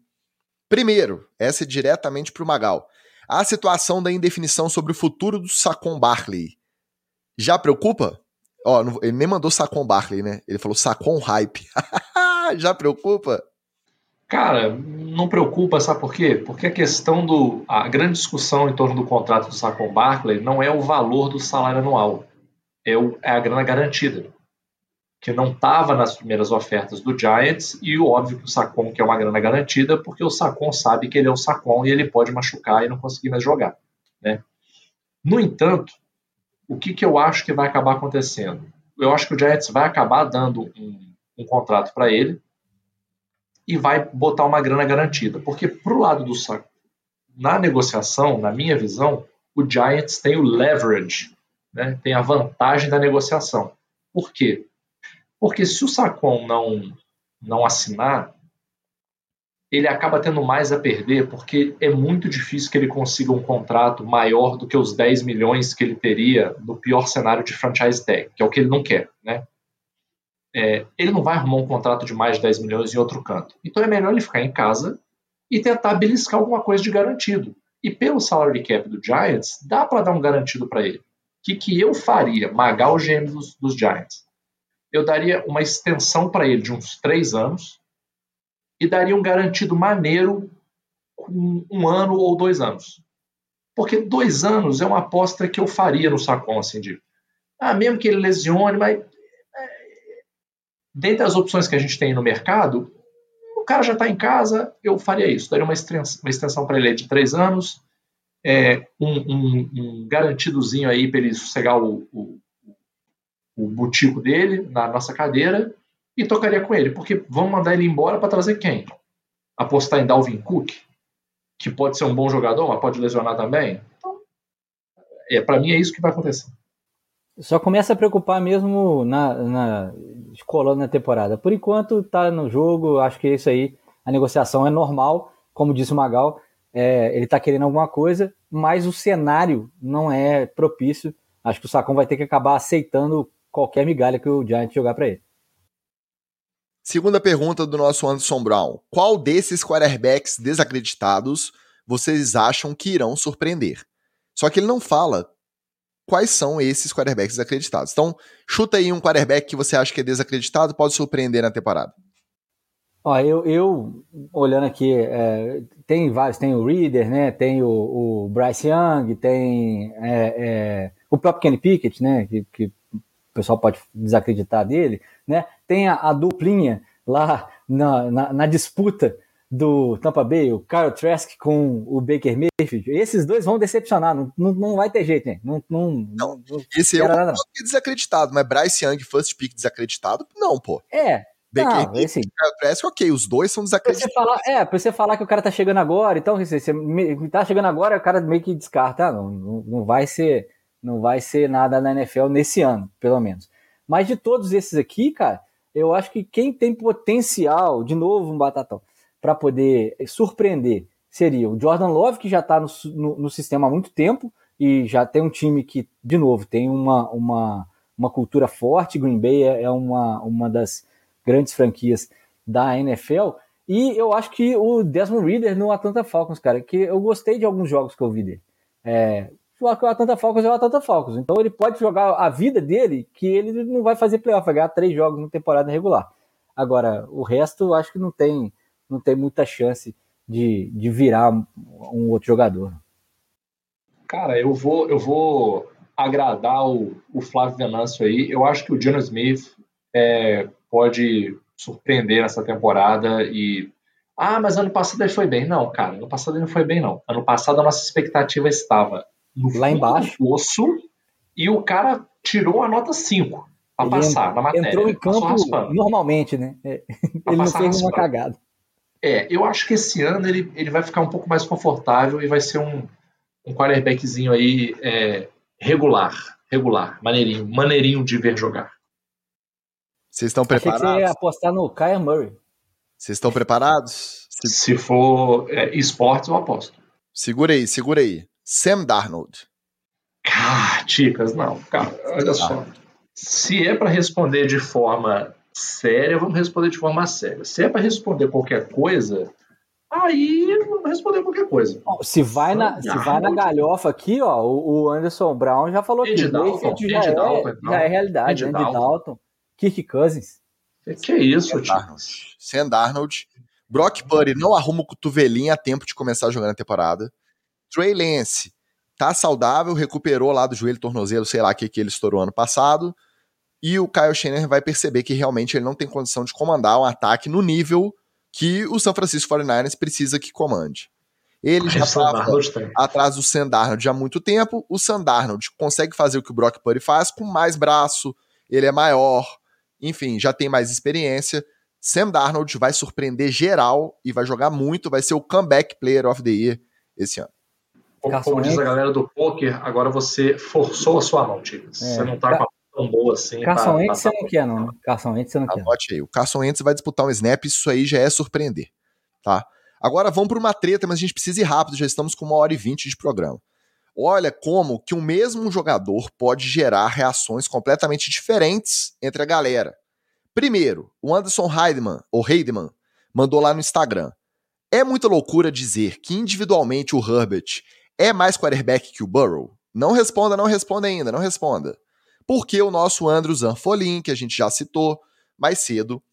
A: Primeiro, essa é diretamente para o Magal. A situação da indefinição sobre o futuro do Sacon Barkley. Já preocupa? Ó, não- ele nem mandou Sacon Barkley, né? Ele falou Sacon Hype. <laughs> Já preocupa?
C: Cara, não preocupa, sabe por quê? Porque a questão do. A grande discussão em torno do contrato do Saquon Barkley não é o valor do salário anual, é, o, é a grana garantida. Que não estava nas primeiras ofertas do Giants, e óbvio que o Saquon quer uma grana garantida, porque o Saquon sabe que ele é o Saquon e ele pode machucar e não conseguir mais jogar. Né? No entanto, o que, que eu acho que vai acabar acontecendo? Eu acho que o Giants vai acabar dando um, um contrato para ele e vai botar uma grana garantida. Porque pro lado do saco, na negociação, na minha visão, o Giants tem o leverage, né? tem a vantagem da negociação. Por quê? Porque se o Sacon não, não assinar, ele acaba tendo mais a perder, porque é muito difícil que ele consiga um contrato maior do que os 10 milhões que ele teria no pior cenário de franchise tag, que é o que ele não quer, né? É, ele não vai arrumar um contrato de mais de 10 milhões em outro canto. Então é melhor ele ficar em casa e tentar beliscar alguma coisa de garantido. E pelo salary cap do Giants, dá para dar um garantido para ele. O que, que eu faria? Magar o GM dos, dos Giants. Eu daria uma extensão para ele de uns três anos e daria um garantido maneiro com um ano ou dois anos. Porque dois anos é uma aposta que eu faria no Sacon, assim, de ah, mesmo que ele lesione, mas dentre as opções que a gente tem no mercado, o cara já está em casa, eu faria isso. Daria uma extensão, uma extensão para ele de três anos, é, um, um, um, garantidozinho aí para ele sossegar o, o, o butico dele na nossa cadeira e tocaria com ele. Porque vamos mandar ele embora para trazer quem? Apostar em Dalvin Cook? que pode ser um bom jogador, mas pode lesionar também. Então, é, para mim é isso que vai acontecer.
B: Só começa a preocupar mesmo na, na na temporada. Por enquanto tá no jogo, acho que é isso aí. A negociação é normal, como disse o Magal, é, ele tá querendo alguma coisa, mas o cenário não é propício. Acho que o Sacão vai ter que acabar aceitando qualquer migalha que o Giant jogar para ele.
A: Segunda pergunta do nosso Anderson Brown. Qual desses quarterbacks desacreditados vocês acham que irão surpreender? Só que ele não fala quais são esses quarterbacks desacreditados. Então, chuta aí um quarterback que você acha que é desacreditado, pode surpreender na temporada.
B: Ó, eu, eu olhando aqui, é, tem vários, tem o Reader, né? Tem o, o Bryce Young, tem é, é, o próprio Kenny Pickett, né? Que, que, pessoal pode desacreditar dele, né? Tem a, a duplinha lá na, na, na disputa do Tampa Bay, o Kyle Trask com o Baker Mayfield, esses dois vão decepcionar, não, não, não vai ter jeito, hein? Não, não, não,
A: não esse é o nada, desacreditado, mas Bryce Young, first pick desacreditado, não, pô.
B: É.
A: Baker não, Mayfield assim, Kyle Trask, ok, os dois são desacreditados.
B: Pra falar, é, pra você falar que o cara tá chegando agora, então, você, você tá chegando agora, o cara meio que descarta, ah, não, não, não vai ser, não vai ser nada na NFL nesse ano, pelo menos. Mas de todos esses aqui, cara, eu acho que quem tem potencial, de novo um batatão, para poder surpreender seria o Jordan Love, que já está no, no, no, sistema há muito tempo e já tem um time que, de novo, tem uma, uma, uma cultura forte. Green Bay é, é uma, uma das grandes franquias da NFL. E eu acho que o Desmond Reader no Atlanta Falcons, cara, que eu gostei de alguns jogos que eu vi dele. É, o Atlanta Falcons é o Atlanta Falcons. Então ele pode jogar a vida dele que ele não vai fazer playoff, vai ganhar três jogos na temporada regular. Agora, o resto acho que não tem não tem muita chance de, de virar um outro jogador.
C: Cara, eu vou, eu vou agradar o, o Flávio Venâncio aí. Eu acho que o John Smith é, pode surpreender nessa temporada e. Ah, mas ano passado ele foi bem. Não, cara, ano passado ele não foi bem, não. Ano passado a nossa expectativa estava
B: lá embaixo
C: do poço e o cara tirou a nota 5 para passar na matéria.
B: Entrou em campo normalmente, né? É, <laughs> ele não fez uma cagada.
C: É, eu acho que esse ano ele, ele vai ficar um pouco mais confortável e vai ser um, um quarterbackzinho aí é, regular, regular, maneirinho, maneirinho de ver jogar.
A: Vocês estão preparados? Achei que você
B: ia apostar no Kyle Murray.
A: Vocês estão preparados?
C: Se, Se for é, esportes, eu aposto.
A: Segura aí, segura aí. Sam Darnold.
C: Ah, Ticas, não, cara, olha ah. só. Se é para responder de forma séria, vamos responder de forma séria. Se é para responder qualquer coisa, aí vamos responder qualquer coisa.
B: Bom, se vai na, se vai na galhofa aqui, ó, o Anderson Brown já falou
C: Andy
B: que
C: Dalton,
B: já, é, Dalton, já é realidade. Andy, Andy Dalton. Dalton, Kirk Cousins.
C: Que, que é isso, tio?
A: Sam Darnold. Brock Purdy não arruma o cotovelinho a tempo de começar a jogar na temporada. Trey Lance tá saudável, recuperou lá do joelho, tornozelo, sei lá o que, que ele estourou ano passado e o Kyle Shanahan vai perceber que realmente ele não tem condição de comandar um ataque no nível que o San Francisco 49ers precisa que comande. Ele já estava atrás do Sandarnold há muito tempo. O Sandarnold consegue fazer o que o Brock Purdy faz com mais braço, ele é maior, enfim, já tem mais experiência. Sam Darnold vai surpreender geral e vai jogar muito, vai ser o comeback player of the year esse ano.
C: Como, como diz a galera do poker, agora você forçou a sua mão, Tio. É, você não tá com a tão boa assim.
B: Carson Wentz você não quer, não. Né? Carson Wentz você não quer.
A: Anote aí. O Carson Wentz vai disputar um snap, isso aí já é surpreender. Tá? Agora vamos para uma treta, mas a gente precisa ir rápido, já estamos com uma hora e vinte de programa. Olha como que o mesmo jogador pode gerar reações completamente diferentes entre a galera. Primeiro, o Anderson Heidemann, ou Heidemann, mandou lá no Instagram. É muita loucura dizer que individualmente o Herbert é mais quarterback que o Burrow? Não responda, não responda ainda, não responda porque o nosso Andrew Zanfolin, que a gente já citou mais cedo,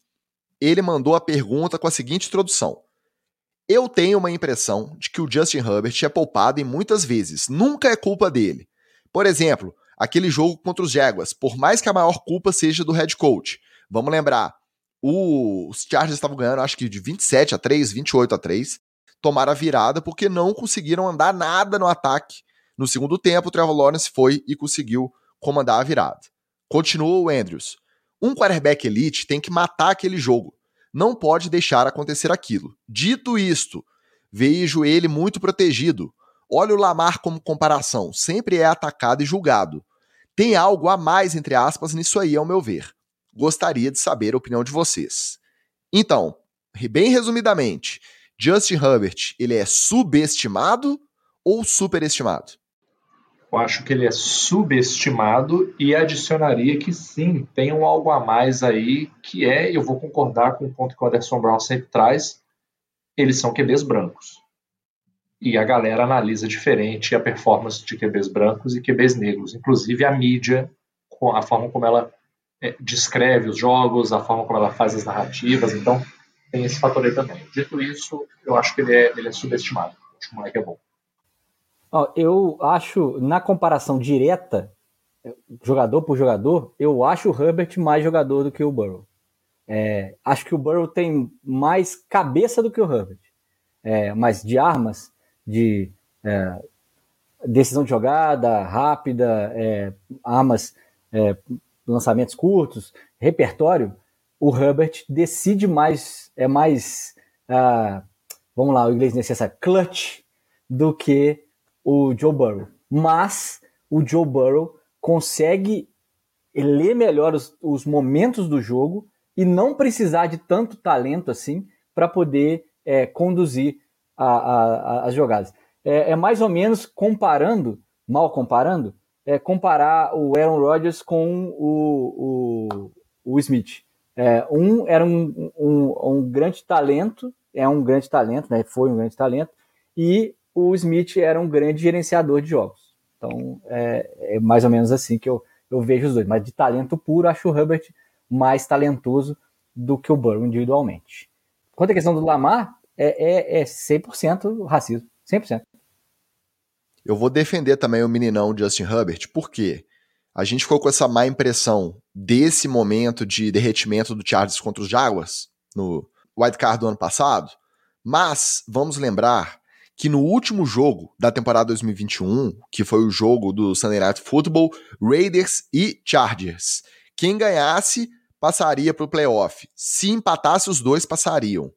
A: ele mandou a pergunta com a seguinte introdução. Eu tenho uma impressão de que o Justin Herbert é poupado em muitas vezes, nunca é culpa dele. Por exemplo, aquele jogo contra os Jaguars, por mais que a maior culpa seja do head coach. Vamos lembrar, os Chargers estavam ganhando acho que de 27 a 3, 28 a 3, tomaram a virada porque não conseguiram andar nada no ataque. No segundo tempo, o Trevor Lawrence foi e conseguiu comandar a virada. Continuou o Andrews. Um quarterback elite tem que matar aquele jogo. Não pode deixar acontecer aquilo. Dito isto, vejo ele muito protegido. Olha o Lamar como comparação, sempre é atacado e julgado. Tem algo a mais, entre aspas, nisso aí, ao meu ver. Gostaria de saber a opinião de vocês. Então, bem resumidamente, Justin Herbert, ele é subestimado ou superestimado?
C: Eu acho que ele é subestimado e adicionaria que sim, tem um algo a mais aí, que é, eu vou concordar com o ponto que o Anderson Brown sempre traz, eles são QBs brancos. E a galera analisa diferente a performance de QBs brancos e QBs negros. Inclusive a mídia, a forma como ela é, descreve os jogos, a forma como ela faz as narrativas. Então, tem esse fator aí também. Dito isso, eu acho que ele é, ele é subestimado. Acho que o moleque é bom.
B: Eu acho, na comparação direta, jogador por jogador, eu acho o Herbert mais jogador do que o Burrow. É, acho que o Burrow tem mais cabeça do que o Herbert. É, mas de armas, de é, decisão de jogada rápida, é, armas, é, lançamentos curtos, repertório, o Herbert decide mais, é mais, uh, vamos lá, o inglês necessário, clutch, do que o Joe Burrow. Mas o Joe Burrow consegue ler melhor os, os momentos do jogo e não precisar de tanto talento assim para poder é, conduzir a, a, a, as jogadas. É, é, mais ou menos comparando, mal comparando, é comparar o Aaron Rodgers com o, o, o Smith. É, um era um, um, um, grande talento, é um grande talento, né? Foi um grande talento, e o Smith era um grande gerenciador de jogos. Então é, é mais ou menos assim que eu, eu vejo os dois. Mas de talento puro, acho o Herbert mais talentoso do que o Burrow individualmente. Quanto à questão do Lamar, é, é, é 100% racismo. 100%.
A: Eu vou defender também o meninão Justin Herbert, porque a gente ficou com essa má impressão desse momento de derretimento do Chargers contra os Jaguars no wildcard do ano passado, mas vamos lembrar que no último jogo da temporada 2021, que foi o jogo do Sunday Night Football, Raiders e Chargers, quem ganhasse passaria para o playoff. Se empatasse, os dois passariam.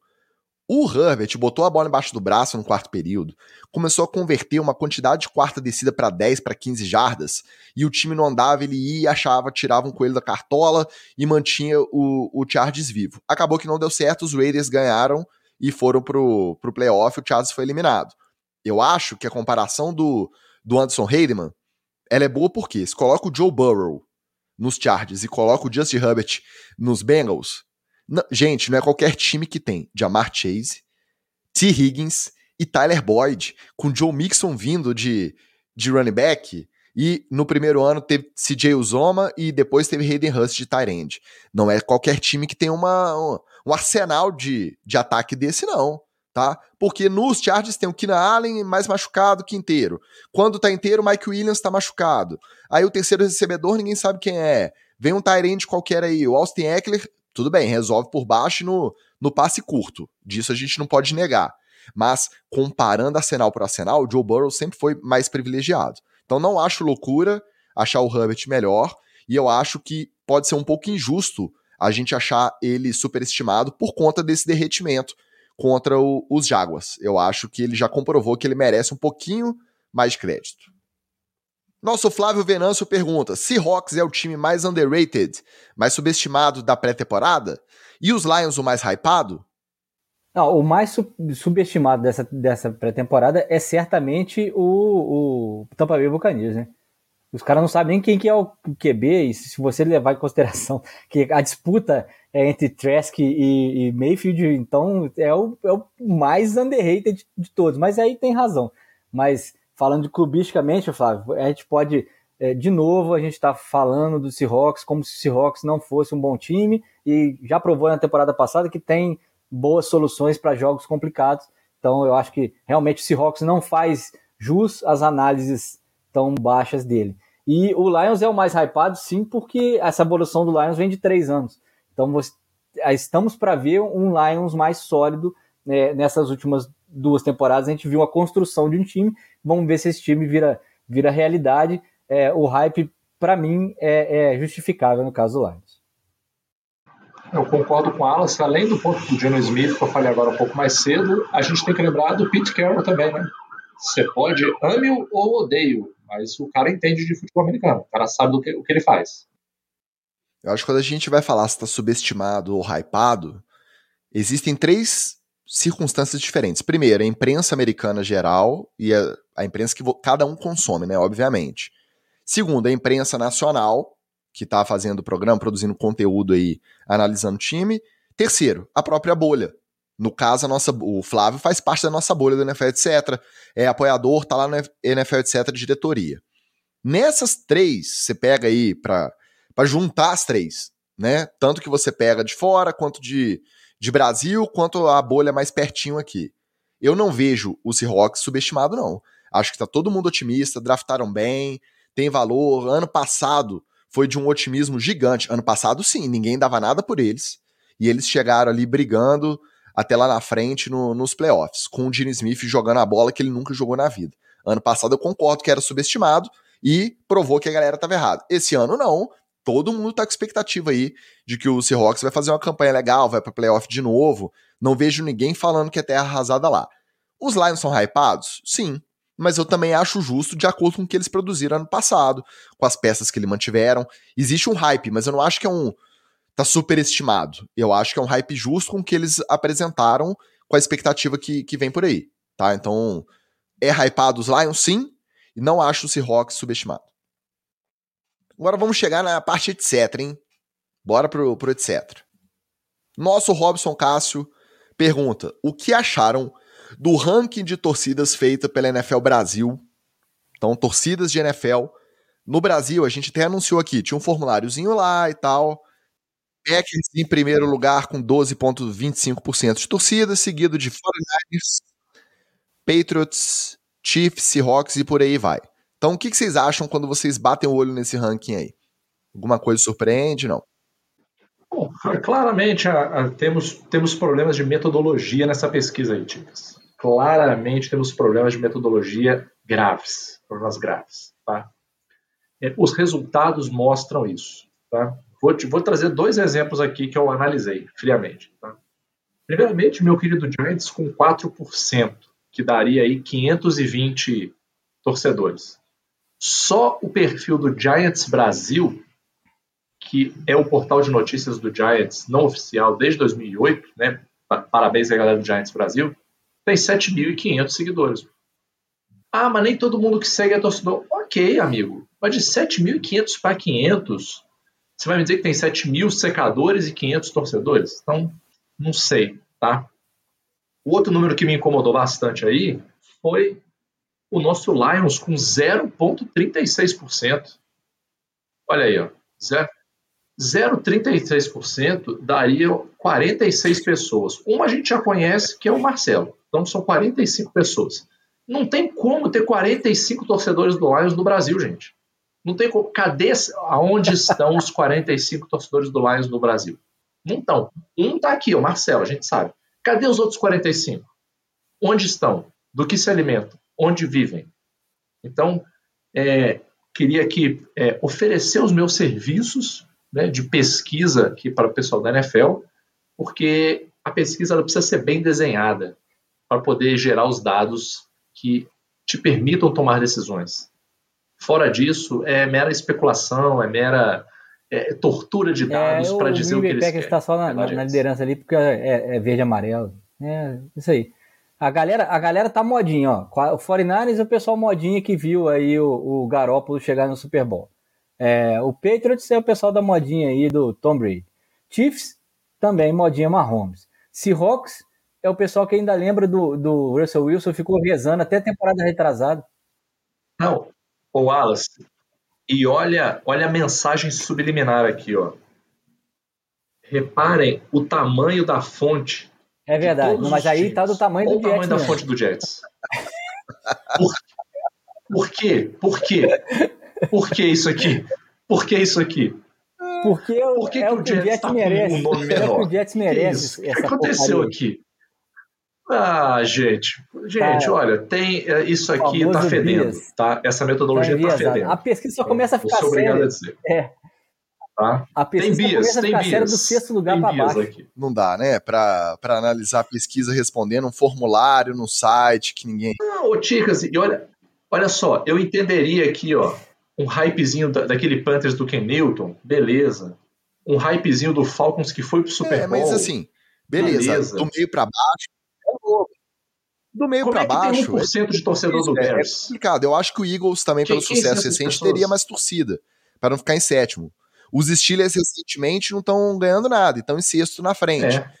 A: O Herbert botou a bola embaixo do braço no quarto período, começou a converter uma quantidade de quarta descida para 10, para 15 jardas, e o time não andava, ele ia e achava, tirava um coelho da cartola e mantinha o, o Chargers vivo. Acabou que não deu certo, os Raiders ganharam e foram pro, pro playoff, o Chargers foi eliminado. Eu acho que a comparação do, do Anderson Heidemann, ela é boa porque se coloca o Joe Burrow nos Chargers e coloca o Justin Herbert nos Bengals, não, gente, não é qualquer time que tem Jamar Chase, T. Higgins e Tyler Boyd, com Joe Mixon vindo de, de running back, e no primeiro ano teve CJ Uzoma e depois teve Hayden Hurst de end. Não é qualquer time que tem uma, um, arsenal de, de ataque desse, não. Tá? Porque nos Chargers tem o Keenan Allen mais machucado que inteiro. Quando tá inteiro, o Mike Williams tá machucado. Aí o terceiro recebedor, ninguém sabe quem é. Vem um Tyrande qualquer aí. O Austin Eckler, tudo bem, resolve por baixo no, no passe curto. Disso a gente não pode negar. Mas comparando arsenal por arsenal, o Joe Burrow sempre foi mais privilegiado. Então não acho loucura achar o Herbert melhor, e eu acho que pode ser um pouco injusto a gente achar ele superestimado por conta desse derretimento contra o, os Jaguars. Eu acho que ele já comprovou que ele merece um pouquinho mais de crédito. Nosso Flávio Venâncio pergunta: Seahawks é o time mais underrated, mais subestimado da pré-temporada? E os Lions o mais hypado?
B: Não, o mais subestimado dessa, dessa pré-temporada é certamente o, o Tampa Bay Buccaneers, né? Os caras não sabem nem quem que é o QB, e se você levar em consideração <laughs> que a disputa é entre Trask e, e Mayfield, então é o, é o mais underrated de, de todos. Mas aí tem razão. Mas falando de clubisticamente, Flávio, a gente pode, é, de novo, a gente está falando do Seahawks como se o Seahawks não fosse um bom time e já provou na temporada passada que tem boas soluções para jogos complicados. Então eu acho que realmente o Seahawks não faz jus às análises tão baixas dele. E o Lions é o mais hypado, sim, porque essa evolução do Lions vem de três anos. Então você, estamos para ver um Lions mais sólido né, nessas últimas duas temporadas. A gente viu a construção de um time. Vamos ver se esse time vira, vira realidade. É, o hype, para mim, é, é justificável no caso do Lions.
C: Eu concordo com o Alas, além do ponto do Geno Smith, que eu falei agora um pouco mais cedo, a gente tem que lembrar do Pete Carroll também, né? Você pode ame ou odeio, mas o cara entende de futebol americano, o cara sabe do que, o que ele faz.
A: Eu acho que quando a gente vai falar se está subestimado ou hypado, existem três circunstâncias diferentes. Primeiro, a imprensa americana geral e a, a imprensa que cada um consome, né? Obviamente. Segundo, a imprensa nacional, que está fazendo o programa, produzindo conteúdo aí, analisando o time. Terceiro, a própria bolha. No caso, a nossa, o Flávio faz parte da nossa bolha do NFL, etc. É apoiador, tá lá no NFL, etc., de diretoria. Nessas três, você pega aí para juntar as três, né? Tanto que você pega de fora, quanto de, de Brasil, quanto a bolha mais pertinho aqui. Eu não vejo o Seahawks subestimado, não. Acho que tá todo mundo otimista, draftaram bem, tem valor. Ano passado foi de um otimismo gigante. Ano passado, sim, ninguém dava nada por eles. E eles chegaram ali brigando até lá na frente no, nos playoffs, com o Gene Smith jogando a bola que ele nunca jogou na vida. Ano passado eu concordo que era subestimado e provou que a galera estava errada. Esse ano não. Todo mundo tá com expectativa aí de que o Seahawks vai fazer uma campanha legal, vai para playoff de novo. Não vejo ninguém falando que é terra arrasada lá. Os Lions são hypados? Sim. Mas eu também acho justo de acordo com o que eles produziram ano passado, com as peças que eles mantiveram. Existe um hype, mas eu não acho que é um, tá superestimado. Eu acho que é um hype justo com o que eles apresentaram com a expectativa que, que vem por aí, tá? Então, é hypado os Lions, sim, e não acho o Seahawks subestimado. Agora vamos chegar na parte etc, hein? Bora pro, pro etc. Nosso Robson Cássio pergunta: o que acharam do ranking de torcidas feita pela NFL Brasil? Então, torcidas de NFL. No Brasil, a gente até anunciou aqui, tinha um formuláriozinho lá e tal. Packers em primeiro lugar com 12,25% de torcida, seguido de 49ers, Patriots, Chiefs, Seahawks e por aí vai. Então, o que vocês acham quando vocês batem o olho nesse ranking aí? Alguma coisa surpreende, não?
C: Bom, claramente a, a, temos, temos problemas de metodologia nessa pesquisa aí, Ticas. Claramente temos problemas de metodologia graves, problemas graves, tá? É, os resultados mostram isso, tá? Vou, te, vou trazer dois exemplos aqui que eu analisei friamente. Tá? Primeiramente, meu querido Giants com 4%, que daria aí 520 torcedores. Só o perfil do Giants Brasil, que é o portal de notícias do Giants não oficial desde 2008, né? Parabéns à galera do Giants Brasil, tem 7.500 seguidores. Ah, mas nem todo mundo que segue é torcedor. Ok, amigo. Mas de 7.500 para 500, você vai me dizer que tem 7 mil secadores e 500 torcedores? Então, não sei, tá? O outro número que me incomodou bastante aí foi o nosso Lions com 0,36%. Olha aí, ó. 0,36% daria 46 pessoas. Uma a gente já conhece, que é o Marcelo. Então são 45 pessoas. Não tem como ter 45 torcedores do Lions no Brasil, gente. Não tem como. Cadê aonde estão os 45 torcedores do Lions no Brasil? Não estão. Um está aqui, o Marcelo, a gente sabe. Cadê os outros 45? Onde estão? Do que se alimentam? Onde vivem? Então, é, queria aqui é, oferecer os meus serviços né, de pesquisa aqui para o pessoal da NFL, porque a pesquisa precisa ser bem desenhada para poder gerar os dados que te permitam tomar decisões. Fora disso, é mera especulação, é mera é, tortura de é, dados é, para dizer o que eles querem.
B: está só na, na, na, liderança ali porque é, é, verde e amarelo. É isso aí. A galera, a galera tá modinha, ó. O 49ers e o pessoal modinha que viu aí o, o Garópolo chegar no Super Bowl. É, o Patriots é o pessoal da modinha aí do Tom Brady. Chiefs, também modinha Mahomes. Seahawks é o pessoal que ainda lembra do, do Russell Wilson, ficou rezando até a temporada retrasada.
C: Não, o Wallace, e olha, olha a mensagem subliminar aqui, ó. Reparem o tamanho da fonte.
B: É verdade, mas aí times. tá do tamanho do
C: Jets. o tamanho da fonte do Jets. Por, por quê? Por quê? Por que isso aqui? Por que isso aqui?
B: Porque, Por que, é que o, o Jets, Jets tá merece. Um nome menor? É o Jets merece.
C: O que, que aconteceu aqui? Ah, gente, gente, tá. olha, tem é, isso aqui está fedendo, tá? Essa metodologia está tá fedendo.
B: A pesquisa só começa a ficar séria.
C: obrigado a dizer.
B: É.
C: Tá?
B: A pesquisa
C: tem bias, tem bias.
B: do sexto lugar
C: Tem
B: para
C: bias
B: baixo.
C: aqui.
A: Não dá, né? Pra, pra analisar a pesquisa respondendo um formulário no site que ninguém.
C: Não, ô Ticas, e olha, olha só, eu entenderia aqui, ó, um hypezinho da- daquele Panthers do Ken Newton, beleza. Um hypezinho do Falcons que foi pro Super
A: É,
C: Bowl.
A: mas assim, beleza.
C: Beleza.
A: Do meio pra baixo. é louco. Do meio
C: Como
A: pra
C: é que
A: baixo.
C: tem 1% de torcedor do
A: é, é
C: Bears?
A: complicado. Eu acho que o Eagles também,
C: Quem-
A: pelo sucesso recente,
C: pessoas?
A: teria mais torcida. Para não ficar em sétimo. Os Steelers recentemente não estão ganhando nada, estão em sexto na frente.
C: É.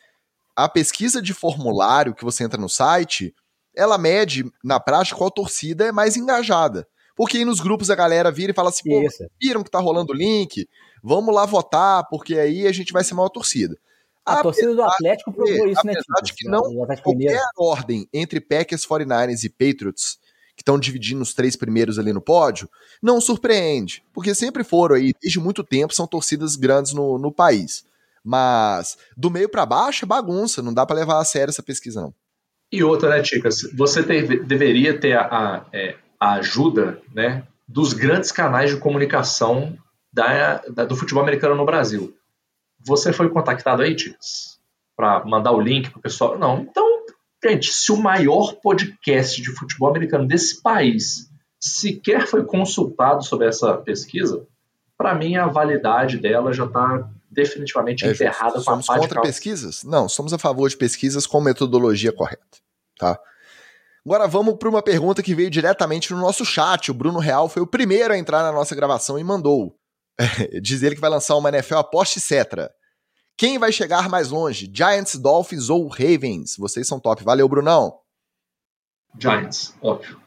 A: A pesquisa de formulário que você entra no site, ela mede, na prática, qual torcida é mais engajada. Porque aí nos grupos a galera vira e fala assim, pô, viram que tá rolando o link? Vamos lá votar, porque aí a gente vai ser maior torcida.
B: A,
A: A
B: torcida do Atlético provou isso, né,
A: apesar de que não qualquer ordem entre Packers, 49ers e Patriots, que estão dividindo os três primeiros ali no pódio, não surpreende. Porque sempre foram aí, desde muito tempo, são torcidas grandes no, no país. Mas do meio pra baixo é bagunça, não dá pra levar a sério essa pesquisa, não.
C: E outra, né, Ticas? Você te- deveria ter a, é, a ajuda né, dos grandes canais de comunicação da, da- do futebol americano no Brasil. Você foi contactado aí, Ticas? Para mandar o link pro pessoal? Não. Então, gente, se o maior podcast de futebol americano desse país sequer foi consultado sobre essa pesquisa, para mim a validade dela já está definitivamente
A: É justo.
C: enterrada com a
A: somos
C: pá de
A: contra pesquisas? Não, somos a favor de pesquisas com metodologia correta, tá? Agora vamos para uma pergunta que veio diretamente no nosso chat. O Bruno Real foi o primeiro a entrar na nossa gravação e mandou. <laughs> Diz ele que vai lançar uma NFL aposta etc. Quem vai chegar mais longe? Giants, Dolphins ou Ravens? Vocês são top. Valeu, Brunão.
C: Giants, óbvio.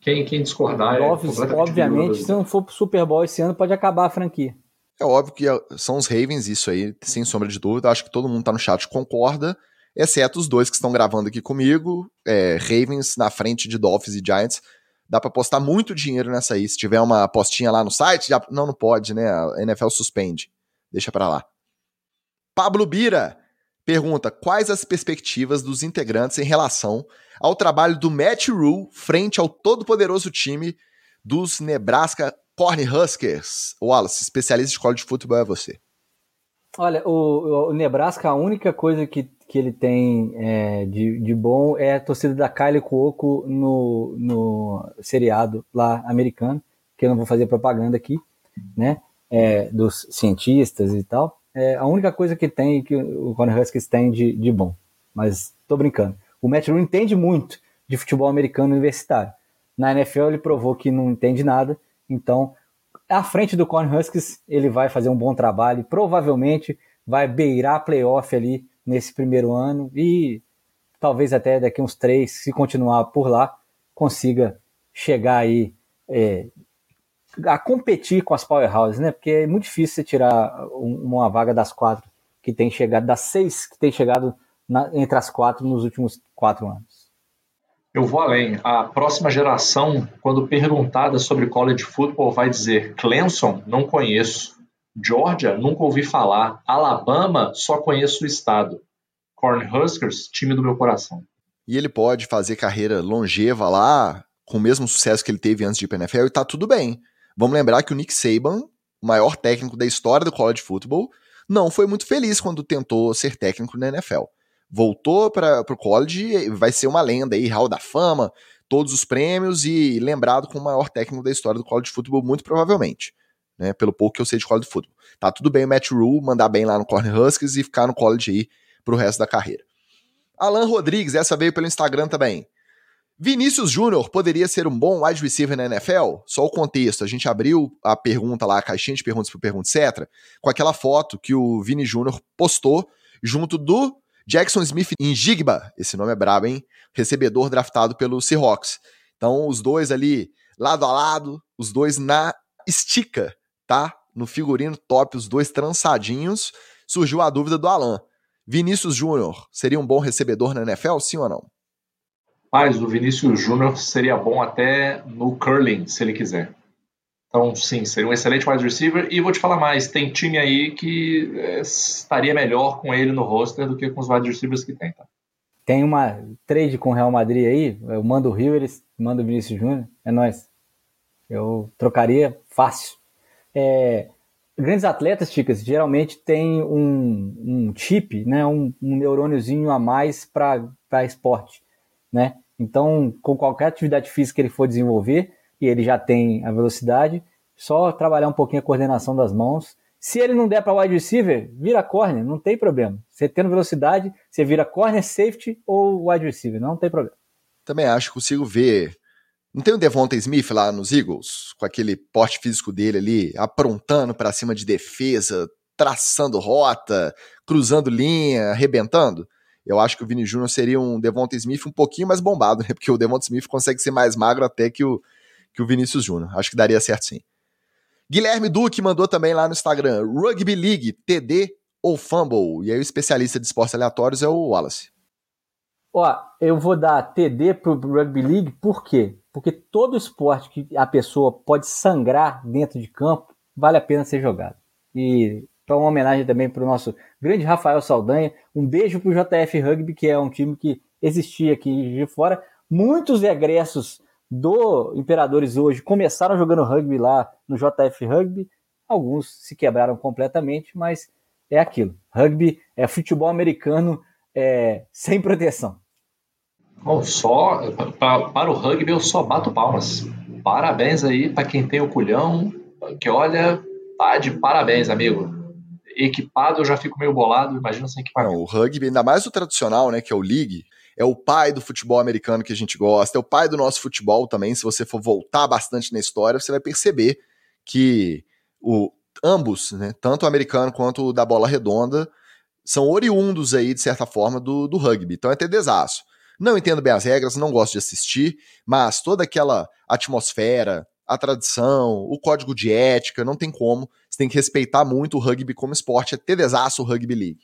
C: Quem, quem discordar é
B: Dolphins,
C: completamente
B: obviamente, se não for pro Super Bowl esse ano, pode acabar a franquia.
A: É óbvio que são os Ravens, isso aí, sem sombra de dúvida. Acho que todo mundo tá no chat concorda, exceto os dois que estão gravando aqui comigo. É, Ravens na frente de Dolphins e Giants. Dá pra apostar muito dinheiro nessa aí. Se tiver uma apostinha lá no site, já... não, não pode, né? A NFL suspende. Deixa pra lá. Pablo Bira pergunta: quais as perspectivas dos integrantes em relação ao trabalho do Matt Rule frente ao todo-poderoso time dos Nebraska Cornhuskers? Wallace, especialista de college futebol é você.
B: Olha, o, o Nebraska, a única coisa que, que ele tem é, de, de bom é a torcida da Kylie Cuoco no, no seriado lá americano, que eu não vou fazer propaganda aqui, né? É, dos cientistas e tal. É a única coisa que tem, que o Cornhuskers tem de, de bom. Mas tô brincando. O Matt Rule entende muito de futebol americano universitário. Na NFL ele provou que não entende nada, então à frente do Cornhuskers, ele vai fazer um bom trabalho, provavelmente vai beirar playoff ali nesse primeiro ano e talvez até daqui uns três, se continuar por lá, consiga chegar aí é, a competir com as powerhouses, né? Porque é muito difícil você tirar um- uma vaga das quatro que tem chegado, das seis que tem chegado na- entre as quatro nos últimos quatro anos.
C: Eu vou além. A próxima geração, quando perguntada sobre college football, vai dizer: Clemson, não conheço. Georgia, nunca ouvi falar. Alabama, só conheço o estado. Cornhuskers, time do meu coração.
A: E ele pode fazer carreira longeva lá, com o mesmo sucesso que ele teve antes de ir pra NFL, e tá tudo bem. Vamos lembrar que o Nick Saban, o maior técnico da história do college football, não foi muito feliz quando tentou ser técnico na NFL. Voltou para o college, vai ser uma lenda aí, Hall da Fama, todos os prêmios e lembrado como o maior técnico da história do college football, muito provavelmente. Né, pelo pouco que eu sei de college football. Tá tudo bem o Matt Rule mandar bem lá no Cornhuskers e ficar no college aí pro resto da carreira. Alan Rodrigues, essa veio pelo Instagram também. Vinícius Júnior poderia ser um bom wide receiver na NFL? Só o contexto. A gente abriu a pergunta lá, a caixinha de perguntas pro Pergunta Etc., com aquela foto que o Vini Júnior postou junto do Jackson Smith em Jigba. Esse nome é brabo, hein? Recebedor draftado pelo Seahawks. Então, os dois ali, lado a lado, os dois na estica, tá? No figurino top, os dois trançadinhos. Surgiu a dúvida do Alan. Vinícius Júnior seria um bom recebedor na NFL, sim ou não?
C: Mas o Vinícius Júnior seria bom até no curling, se ele quiser. Então, sim, seria um excelente wide receiver. E vou te falar mais: tem time aí que é, estaria melhor com ele no roster do que com os wide receivers que tem. Tá?
B: Tem uma trade com o Real Madrid aí, eu mando o Rio, eles mandam o Vinícius Júnior, é nóis. Eu trocaria fácil. É, grandes atletas, Ticas, geralmente têm um, um chip, né, um, um neurôniozinho a mais para esporte, né? Então, com qualquer atividade física que ele for desenvolver, e ele já tem a velocidade, só trabalhar um pouquinho a coordenação das mãos. Se ele não der para wide receiver, vira corner, não tem problema. Você tendo velocidade, você vira corner, safety ou wide receiver, não tem problema.
A: Também acho que consigo ver não tem o Devonta Smith lá nos Eagles, com aquele porte físico dele ali, aprontando para cima de defesa, traçando rota, cruzando linha, arrebentando? Eu acho que o Vini Júnior seria um Devonta Smith um pouquinho mais bombado, <laughs> né? Porque o Devonta Smith consegue ser mais magro até que o, que o Vinícius Júnior. Acho que daria certo sim. Guilherme Duque mandou também lá no Instagram: Rugby League, TD ou Fumble? E aí o especialista de esportes aleatórios é o Wallace.
B: Ó, eu vou dar TD pro Rugby League, por quê? Porque todo esporte que a pessoa pode sangrar dentro de campo vale a pena ser jogado. E para uma homenagem também para o nosso grande Rafael Saldanha, um beijo para o JF Rugby, que é um time que existia aqui de fora. Muitos egressos do Imperadores hoje começaram jogando rugby lá no JF Rugby, alguns se quebraram completamente, mas é aquilo. Rugby é futebol americano é, sem proteção.
C: Bom, só para o rugby eu só bato palmas. Parabéns aí para quem tem o culhão, que olha, tá de parabéns, amigo. Equipado eu já fico meio bolado, imagina sem equipamento.
A: Não, o rugby, ainda mais o tradicional, né, que é o league, é o pai do futebol americano que a gente gosta, é o pai do nosso futebol também. Se você for voltar bastante na história, você vai perceber que o, ambos, né, tanto o americano quanto o da bola redonda, são oriundos aí, de certa forma, do, do rugby. Então é ter desaço. Não entendo bem as regras, não gosto de assistir, mas toda aquela atmosfera, a tradição, o código de ética, não tem como. Tem que respeitar muito o rugby como esporte, é ter desaço o Rugby League.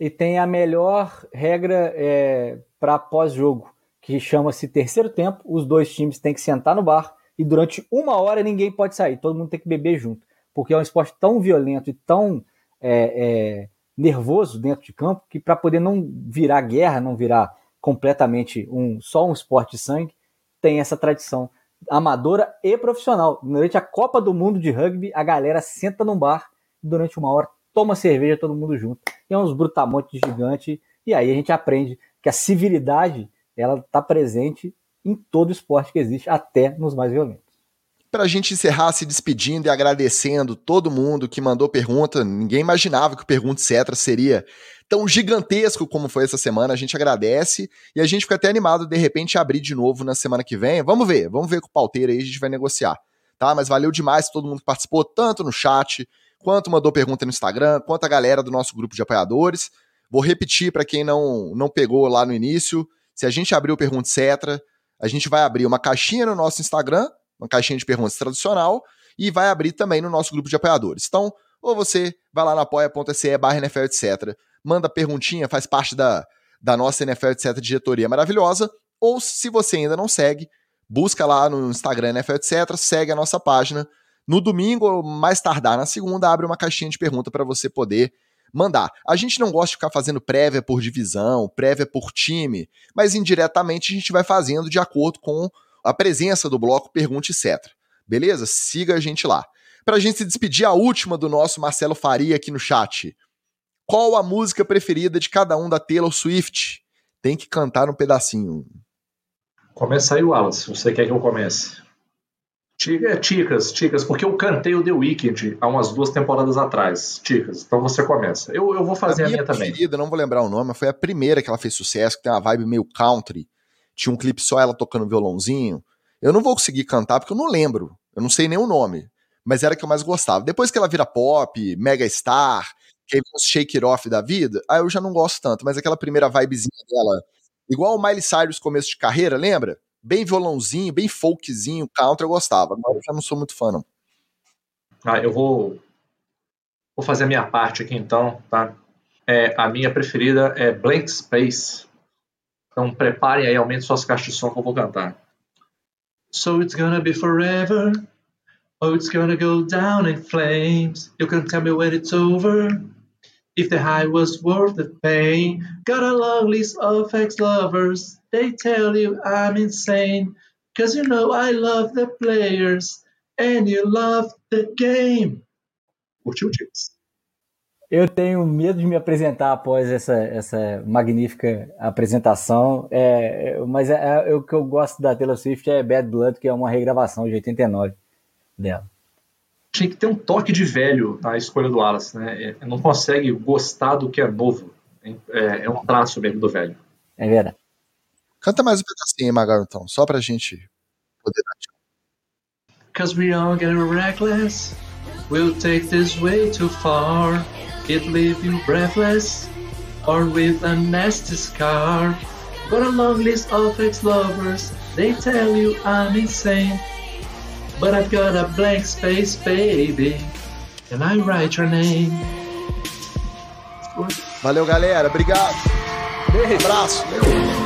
B: E tem a melhor regra é, para pós-jogo, que chama-se terceiro tempo. Os dois times têm que sentar no bar e durante uma hora ninguém pode sair, todo mundo tem que beber junto. Porque é um esporte tão violento e tão é, é, nervoso dentro de campo que para poder não virar guerra, não virar completamente um só um esporte de sangue, tem essa tradição amadora e profissional. Durante a Copa do Mundo de Rugby, a galera senta num bar durante uma hora toma cerveja todo mundo junto. E é uns brutamontes gigantes. E aí a gente aprende que a civilidade ela está presente em todo esporte que existe, até nos mais violentos
A: para a gente encerrar se despedindo e agradecendo todo mundo que mandou pergunta. Ninguém imaginava que o Pergunta Cetra seria tão gigantesco como foi essa semana. A gente agradece e a gente fica até animado de repente abrir de novo na semana que vem. Vamos ver, vamos ver com o pauteiro aí, a gente vai negociar. Tá? Mas valeu demais todo mundo que participou, tanto no chat, quanto mandou pergunta no Instagram, quanto a galera do nosso grupo de apoiadores. Vou repetir para quem não, não pegou lá no início. Se a gente abrir o Pergunta Cetra, a gente vai abrir uma caixinha no nosso Instagram uma caixinha de perguntas tradicional, e vai abrir também no nosso grupo de apoiadores. Então, ou você vai lá no apoia.se barra NFL, etc., manda perguntinha, faz parte da, da nossa NFL, etc., diretoria maravilhosa, ou se você ainda não segue, busca lá no Instagram NFL, etc., segue a nossa página. No domingo, ou mais tardar na segunda, abre uma caixinha de pergunta para você poder mandar. A gente não gosta de ficar fazendo prévia por divisão, prévia por time, mas indiretamente a gente vai fazendo de acordo com a presença do bloco Pergunte etc. Beleza? Siga a gente lá. Pra gente se despedir, a última do nosso Marcelo Faria aqui no chat. Qual a música preferida de cada um da Taylor Swift? Tem que cantar um pedacinho.
C: Começa aí, Wallace. Você quer que eu comece? É, Ticas, Ticas, porque eu cantei o The Weeknd há umas duas temporadas atrás. Ticas, então você começa. Eu, eu vou fazer a minha, a minha
A: preferida, também. não vou lembrar o nome, mas foi a primeira que ela fez sucesso, que tem uma vibe meio country tinha um clipe só ela tocando violãozinho. Eu não vou conseguir cantar porque eu não lembro. Eu não sei nem o nome. Mas era a que eu mais gostava. Depois que ela vira pop, mega star, que aí uns shake it off da vida, aí eu já não gosto tanto. Mas aquela primeira vibezinha dela, igual o Miley Cyrus começo de carreira, lembra? Bem violãozinho, bem folkzinho, country, eu gostava. Agora eu já não sou muito fã, não.
C: Ah, eu vou, vou fazer a minha parte aqui então, tá? É, a minha preferida é Blank Space, Então preparem aí, aumentem suas caixas de som que eu vou cantar. So it's gonna be forever. Oh, it's gonna go down in flames. You can tell me when it's over. If the high was worth the pain. Got a long list of ex-lovers. They tell you I'm insane. Cause you know I love the players. And you love the game. Curtiu, Ticas?
B: Eu tenho medo de me apresentar após essa, essa magnífica apresentação, é, mas é, é, o que eu gosto da Taylor Swift é Bad Blood, que é uma regravação de 89 dela.
C: Tinha que ter um toque de velho na escolha do Wallace, né? É, não consegue gostar do que é novo. É, é um traço mesmo do velho.
B: É verdade.
A: Canta mais um pedacinho, Magal, então, só pra gente poder.
C: Cause we all get reckless, we'll take this way too far. It leave breathless or with a nasty scar. Got a long list of ex-lovers, they tell you I'm insane. But I've got a blank space, baby, and I write your name.
A: Valeu, galera. Obrigado. Beijo. Abraço.